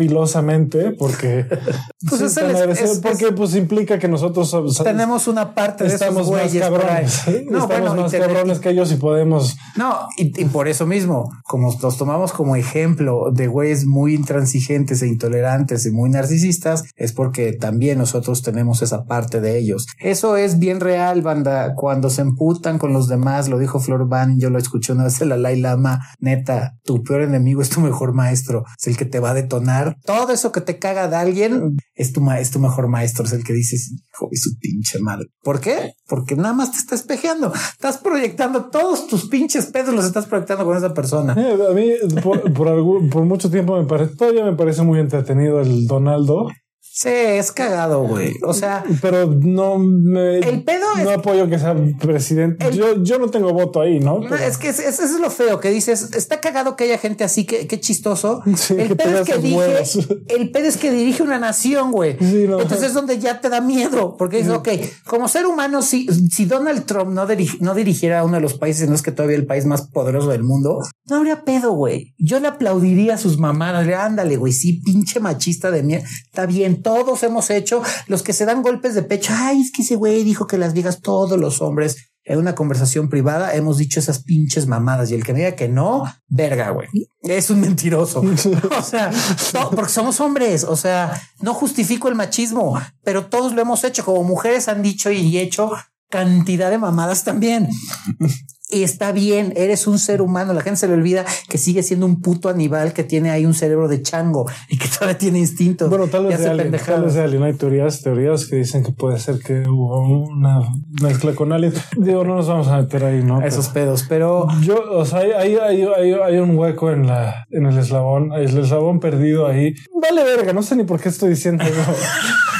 filosamente porque,
Pues es el-
porque pues implica que nosotros
Tenemos una parte de esos
estamos más
por ahí.
cabrones.
No,
estamos
bueno,
más
te-
cabrones que ellos y podemos
No, y, y por eso mismo, como los tomamos como ejemplo de güeyes muy intransigentes e intolerantes y muy narcisistas, es porque también nosotros tenemos esa parte de ellos. Eso es bien real, banda. Cuando se emputan con los demás, lo dijo Flor Van, yo lo escuché una vez en la Dalai Lama, neta, tu peor enemigo es tu mejor maestro, es el que te va a detonar. Todo eso que te caga de alguien es tu, es tu mejor maestro, es el que dices, hijo de su pinche madre. ¿Por qué? Porque nada más te está espejeando. Estás proyectando todos tus pinches pedos, los estás proyectando con esa persona.
Eh, a mí por, por mucho tiempo me parece, todavía me parece muy entretenido el Donaldo,
Sí, es cagado, güey. O sea,
pero no me,
El pedo es-
no apoyo que sea presidente.
El-
yo, yo no tengo voto ahí, ¿no? Pero-
es que es- es- eso es lo feo que dices. Está cagado que haya gente así, que qué chistoso.
Sí,
el
que
pedo es que
huevos.
el pedo es que dirige una nación, güey.
Sí, no.
Entonces es donde ya te da miedo, porque dices, ok, como ser humano, si, si Donald Trump no, dirigi- no dirigiera a uno de los países, no es que todavía el país más poderoso del mundo, no habría pedo, güey. Yo le aplaudiría a sus mamadas, le ándale, güey, sí, pinche machista de mierda. Está bien, todos hemos hecho los que se dan golpes de pecho. Ay, es que ese güey dijo que las viejas, todos los hombres, en una conversación privada, hemos dicho esas pinches mamadas y el que me diga que no, verga, güey. Es un mentiroso. o sea, porque somos hombres. O sea, no justifico el machismo, pero todos lo hemos hecho. Como mujeres han dicho y hecho cantidad de mamadas también. Y está bien, eres un ser humano. La gente se le olvida que sigue siendo un puto animal que tiene ahí un cerebro de chango y que todavía tiene instintos.
Bueno, tal vez, de alien, tal vez de alien. Hay teorías, teorías que dicen que puede ser que hubo una mezcla con alien. Digo, no nos vamos a meter ahí, ¿no?
A esos pedos, pero
yo, o sea, hay, hay, hay, hay, un hueco en la, en el eslabón, el eslabón perdido ahí. Vale verga, no sé ni por qué estoy diciendo eso.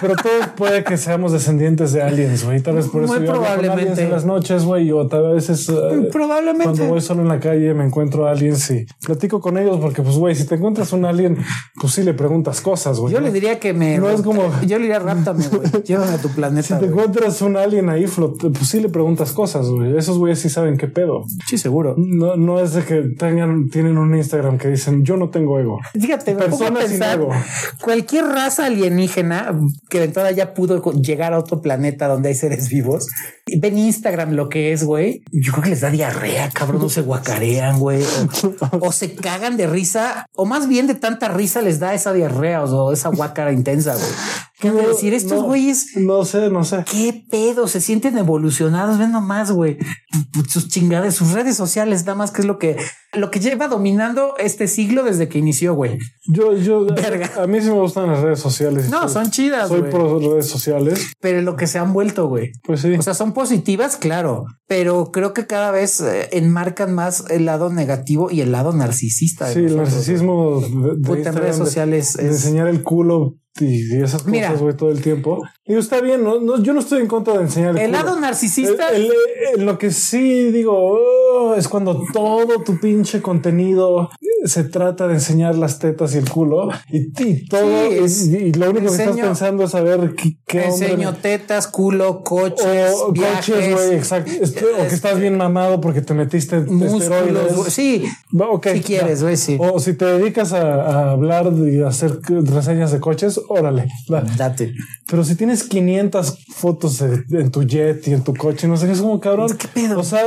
Pero todos puede que seamos descendientes de aliens, güey. Tal vez por eso
Muy
yo hablo con
probablemente.
aliens en las noches, güey. O tal vez es eh,
probablemente.
cuando voy solo en la calle me encuentro a aliens y platico con ellos porque, pues, güey, si te encuentras un alien, pues sí le preguntas cosas, güey.
yo
¿no?
le diría que me.
No es como-
Yo le diría ráptame, güey. Llévame a tu
Si
planeta.
te
güey.
encuentras un alien ahí, pues sí le preguntas cosas, güey. Esos güeyes sí saben qué pedo.
Sí, seguro.
No, no es de que tengan, tienen un Instagram que dicen yo no tengo ego.
Fíjate, me pongo a
Personas sin ego.
cualquier raza alienígena que de entrada ya pudo llegar a otro planeta donde hay seres vivos, ven Instagram lo que es, güey. Yo creo que les da diarrea, cabrón, no se guacarean, güey, o, se cagan de risa, o más bien de tanta risa les da esa diarrea o, esa guacara intensa, güey. ¿Qué de decir estos güeyes?
No sé, no sé.
¿Qué pedo? Se sienten evolucionados, ven nomás, güey. Sus chingadas, sus redes sociales, nada más que es lo que, lo que lleva dominando este siglo desde que inició, güey.
Yo, yo,
Verga.
a mí sí me gustan las redes sociales.
No,
Soy-
son chidas,
Soy
güey.
pro redes sociales.
Pero lo que se han vuelto, güey.
Pues sí.
O sea, son positivas, claro, pero creo que cada vez eh, enmarcan más el lado negativo y el lado narcisista.
sí, el narcisismo de, de
güey. Puta, en
Instagram,
redes
de-
sociales
de
es-
enseñar el culo y, esas
Mira.
cosas, güey, todo el tiempo. Digo, está bien, no, no, yo no estoy en contra de enseñar el,
lado narcisista.
El- el- el- lo que sí digo oh, es cuando todo tu pinche contenido se trata de enseñar las tetas y el culo y, y todo
Sí, es-
y, lo único que estás pensando es saber qué, qué
Enseño
hombre
tetas, culo, coches,
o
viajes,
coches, güey, exacto. Est- o que estás bien mamado porque te metiste
músculos.
esteroides.
Sí,
Va, ok,
si quieres, güey, sí.
O si te dedicas a, a hablar y a hacer reseñas de coches, órale. va.
date.
Pero si tienes 500 fotos en tu jet y en tu coche, no sé, es como cabrón.
¿Qué pedo?
O sea,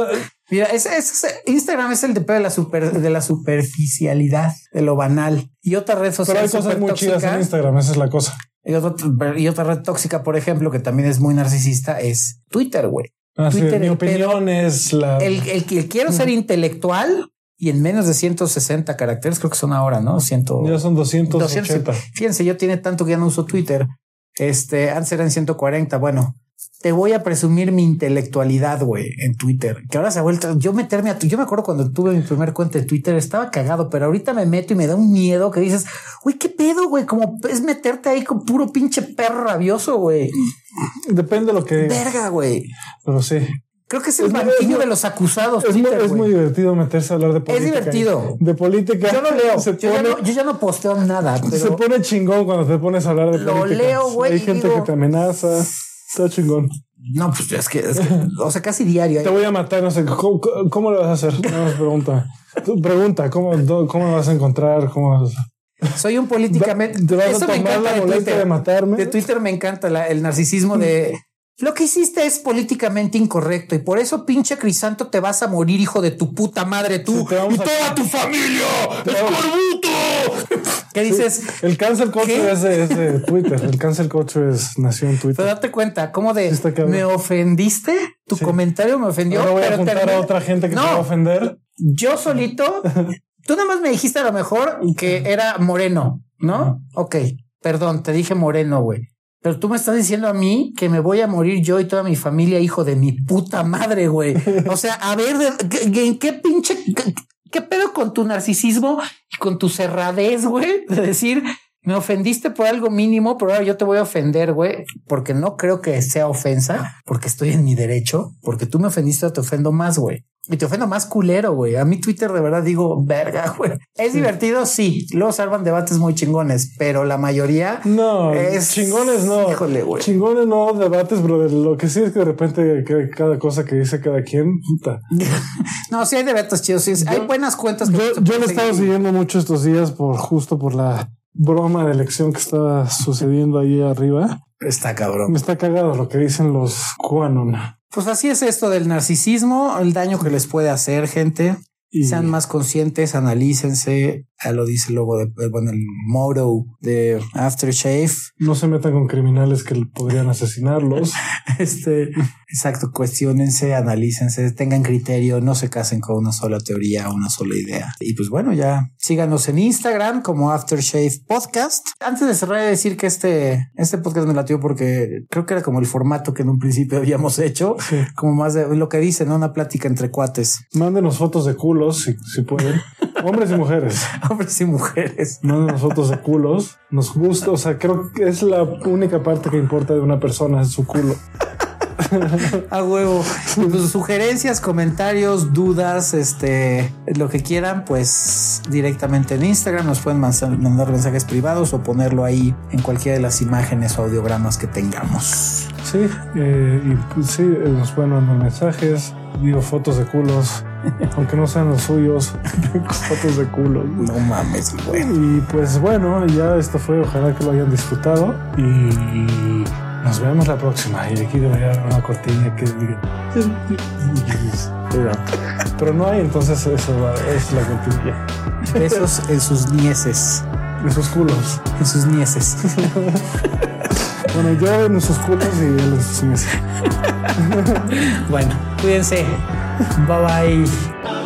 Mira, es, es- Instagram es el de pedo de la super, de la superficialidad, de lo banal. Y otra red social
pero hay cosas muy chidas en Instagram, esa es la cosa.
y, otra, y otra red tóxica, por ejemplo, que también es muy narcisista, es Twitter, güey.
Ah, sí,
Twitter,
mi
el
opinión es la.
El, el que quiero ser intelectual y en menos de 160 caracteres, creo que son ahora, ¿no? 100,
ya son 280.
200. Fíjense, yo tiene tanto que ya no uso Twitter. Este, antes eran 140. Bueno, te voy a presumir mi intelectualidad, güey, en Twitter. Que ahora se ha vuelto. Yo meterme a. Yo me acuerdo cuando tuve mi primer cuenta de Twitter, estaba cagado, pero ahorita me meto y me da un miedo que dices, güey, qué pedo, güey. Como es meterte ahí con puro pinche perro rabioso, güey.
Depende de lo que.
Verga, güey.
Pero sí.
Creo que es el banquillo de los acusados.
Es,
Twitter,
muy, es muy divertido meterse a hablar de política.
Es divertido.
De política.
Yo no leo. Yo, ya no, yo, ya no, posteo nada. Pero
se pone chingón cuando te pones a hablar de
lo
política.
leo, güey.
Hay gente
digo,
que te amenaza. Está chingón.
No, pues es que, es que o sea, casi diario.
Te voy a matar, no sé, ¿cómo, cómo lo vas a hacer? No nos pregunta. Tú pregunta, ¿cómo, ¿cómo lo vas a encontrar? ¿Cómo vas a...
Soy un políticamente.
¿Te vas
Eso
a
me
tomar
encanta
la
de
molestia
Twitter.
de matarme?
De Twitter me encanta la- el narcisismo de lo que hiciste es políticamente incorrecto y por eso pinche Crisanto te vas a morir, hijo de tu puta madre, tú
Sí, te
y
a-
toda tu familia. ¡Escorbuto! ¿Qué dices?
El cancel culture es de, es de Twitter. El cancel culture es, nació en Twitter.
Pero date cuenta, ¿cómo de
Sí
me ofendiste? Tu comentario me ofendió.
Ahora voy a
pero termina-
a otra gente que
No.
te va a ofender.
Yo solito, tú nada más me dijiste a lo mejor que era moreno, ¿no? Ok, perdón, te dije moreno, güey. Pero tú me estás diciendo a mí que me voy a morir yo y toda mi familia, hijo de mi puta madre, güey. O sea, a ver, ¿de- qué- ¿en qué pinche, qué pedo con tu narcisismo y con tu cerradez, güey? De decir, me ofendiste por algo mínimo, pero ahora yo te voy a ofender, güey, porque no creo que sea ofensa, porque estoy en mi derecho, porque tú me ofendiste, te ofendo más, güey. Y te ofendo más culero, güey. A mí Twitter de verdad digo, verga, güey. Es divertido, sí. Luego salvan debates muy chingones, pero la mayoría
No,
es...
chingones no.
Híjole, güey.
Chingones no, debates, pero de lo que sí es que de repente cada cosa que dice cada quien, puta.
No, sí hay debates chidos. sí. hay buenas cuentas. que
Yo, yo lo he estado siguiendo mucho estos días por justo por la broma de elección que está sucediendo ahí arriba.
Está cabrón.
Me está cagado lo que dicen los QAnon.
Pues así es esto del narcisismo, el daño que les puede hacer, gente.
Y
Sean más conscientes, analícense. Ya lo dice el logo de, bueno, el motto de Aftershave.
no se metan con criminales que podrían asesinarlos.
Este, exacto, cuestionense, analícense, tengan criterio, no se casen con una sola teoría, una sola idea. Y pues bueno, ya síganos en Instagram como Aftershave Podcast. Antes de cerrar, decir que este, este podcast me latió porque creo que era como el formato que en un principio habíamos hecho,
Sí.
como más de lo que dicen, ¿no? una plática entre cuates,
Mándenos fotos de culos si, si pueden. Hombres y mujeres.
hombres y mujeres.
Mándenos fotos de culos. Nos gusta. O sea, creo que es la única parte que importa de una persona, es su culo.
A huevo. Pues sugerencias, comentarios, dudas, este, lo que quieran, pues directamente en Instagram nos pueden mandar mandar mensajes privados o ponerlo ahí en cualquiera de las imágenes o audiogramas que tengamos.
Sí, eh, y pues, sí, eh, nos pueden mandar mensajes, digo fotos de culos, aunque no sean los suyos, fotos de culos.
No mames, güey.
Y pues bueno, ya esto fue, ojalá que lo hayan disfrutado y nos vemos la próxima. Y aquí debería haber una cortina que diga. Pero no hay, entonces eso va- es la cortinilla.
Besos en sus nieces.
Esos culos.
En sus nieces.
Bueno, yo en sus culos y en sus meses.
Bueno, cuídense. Bye bye.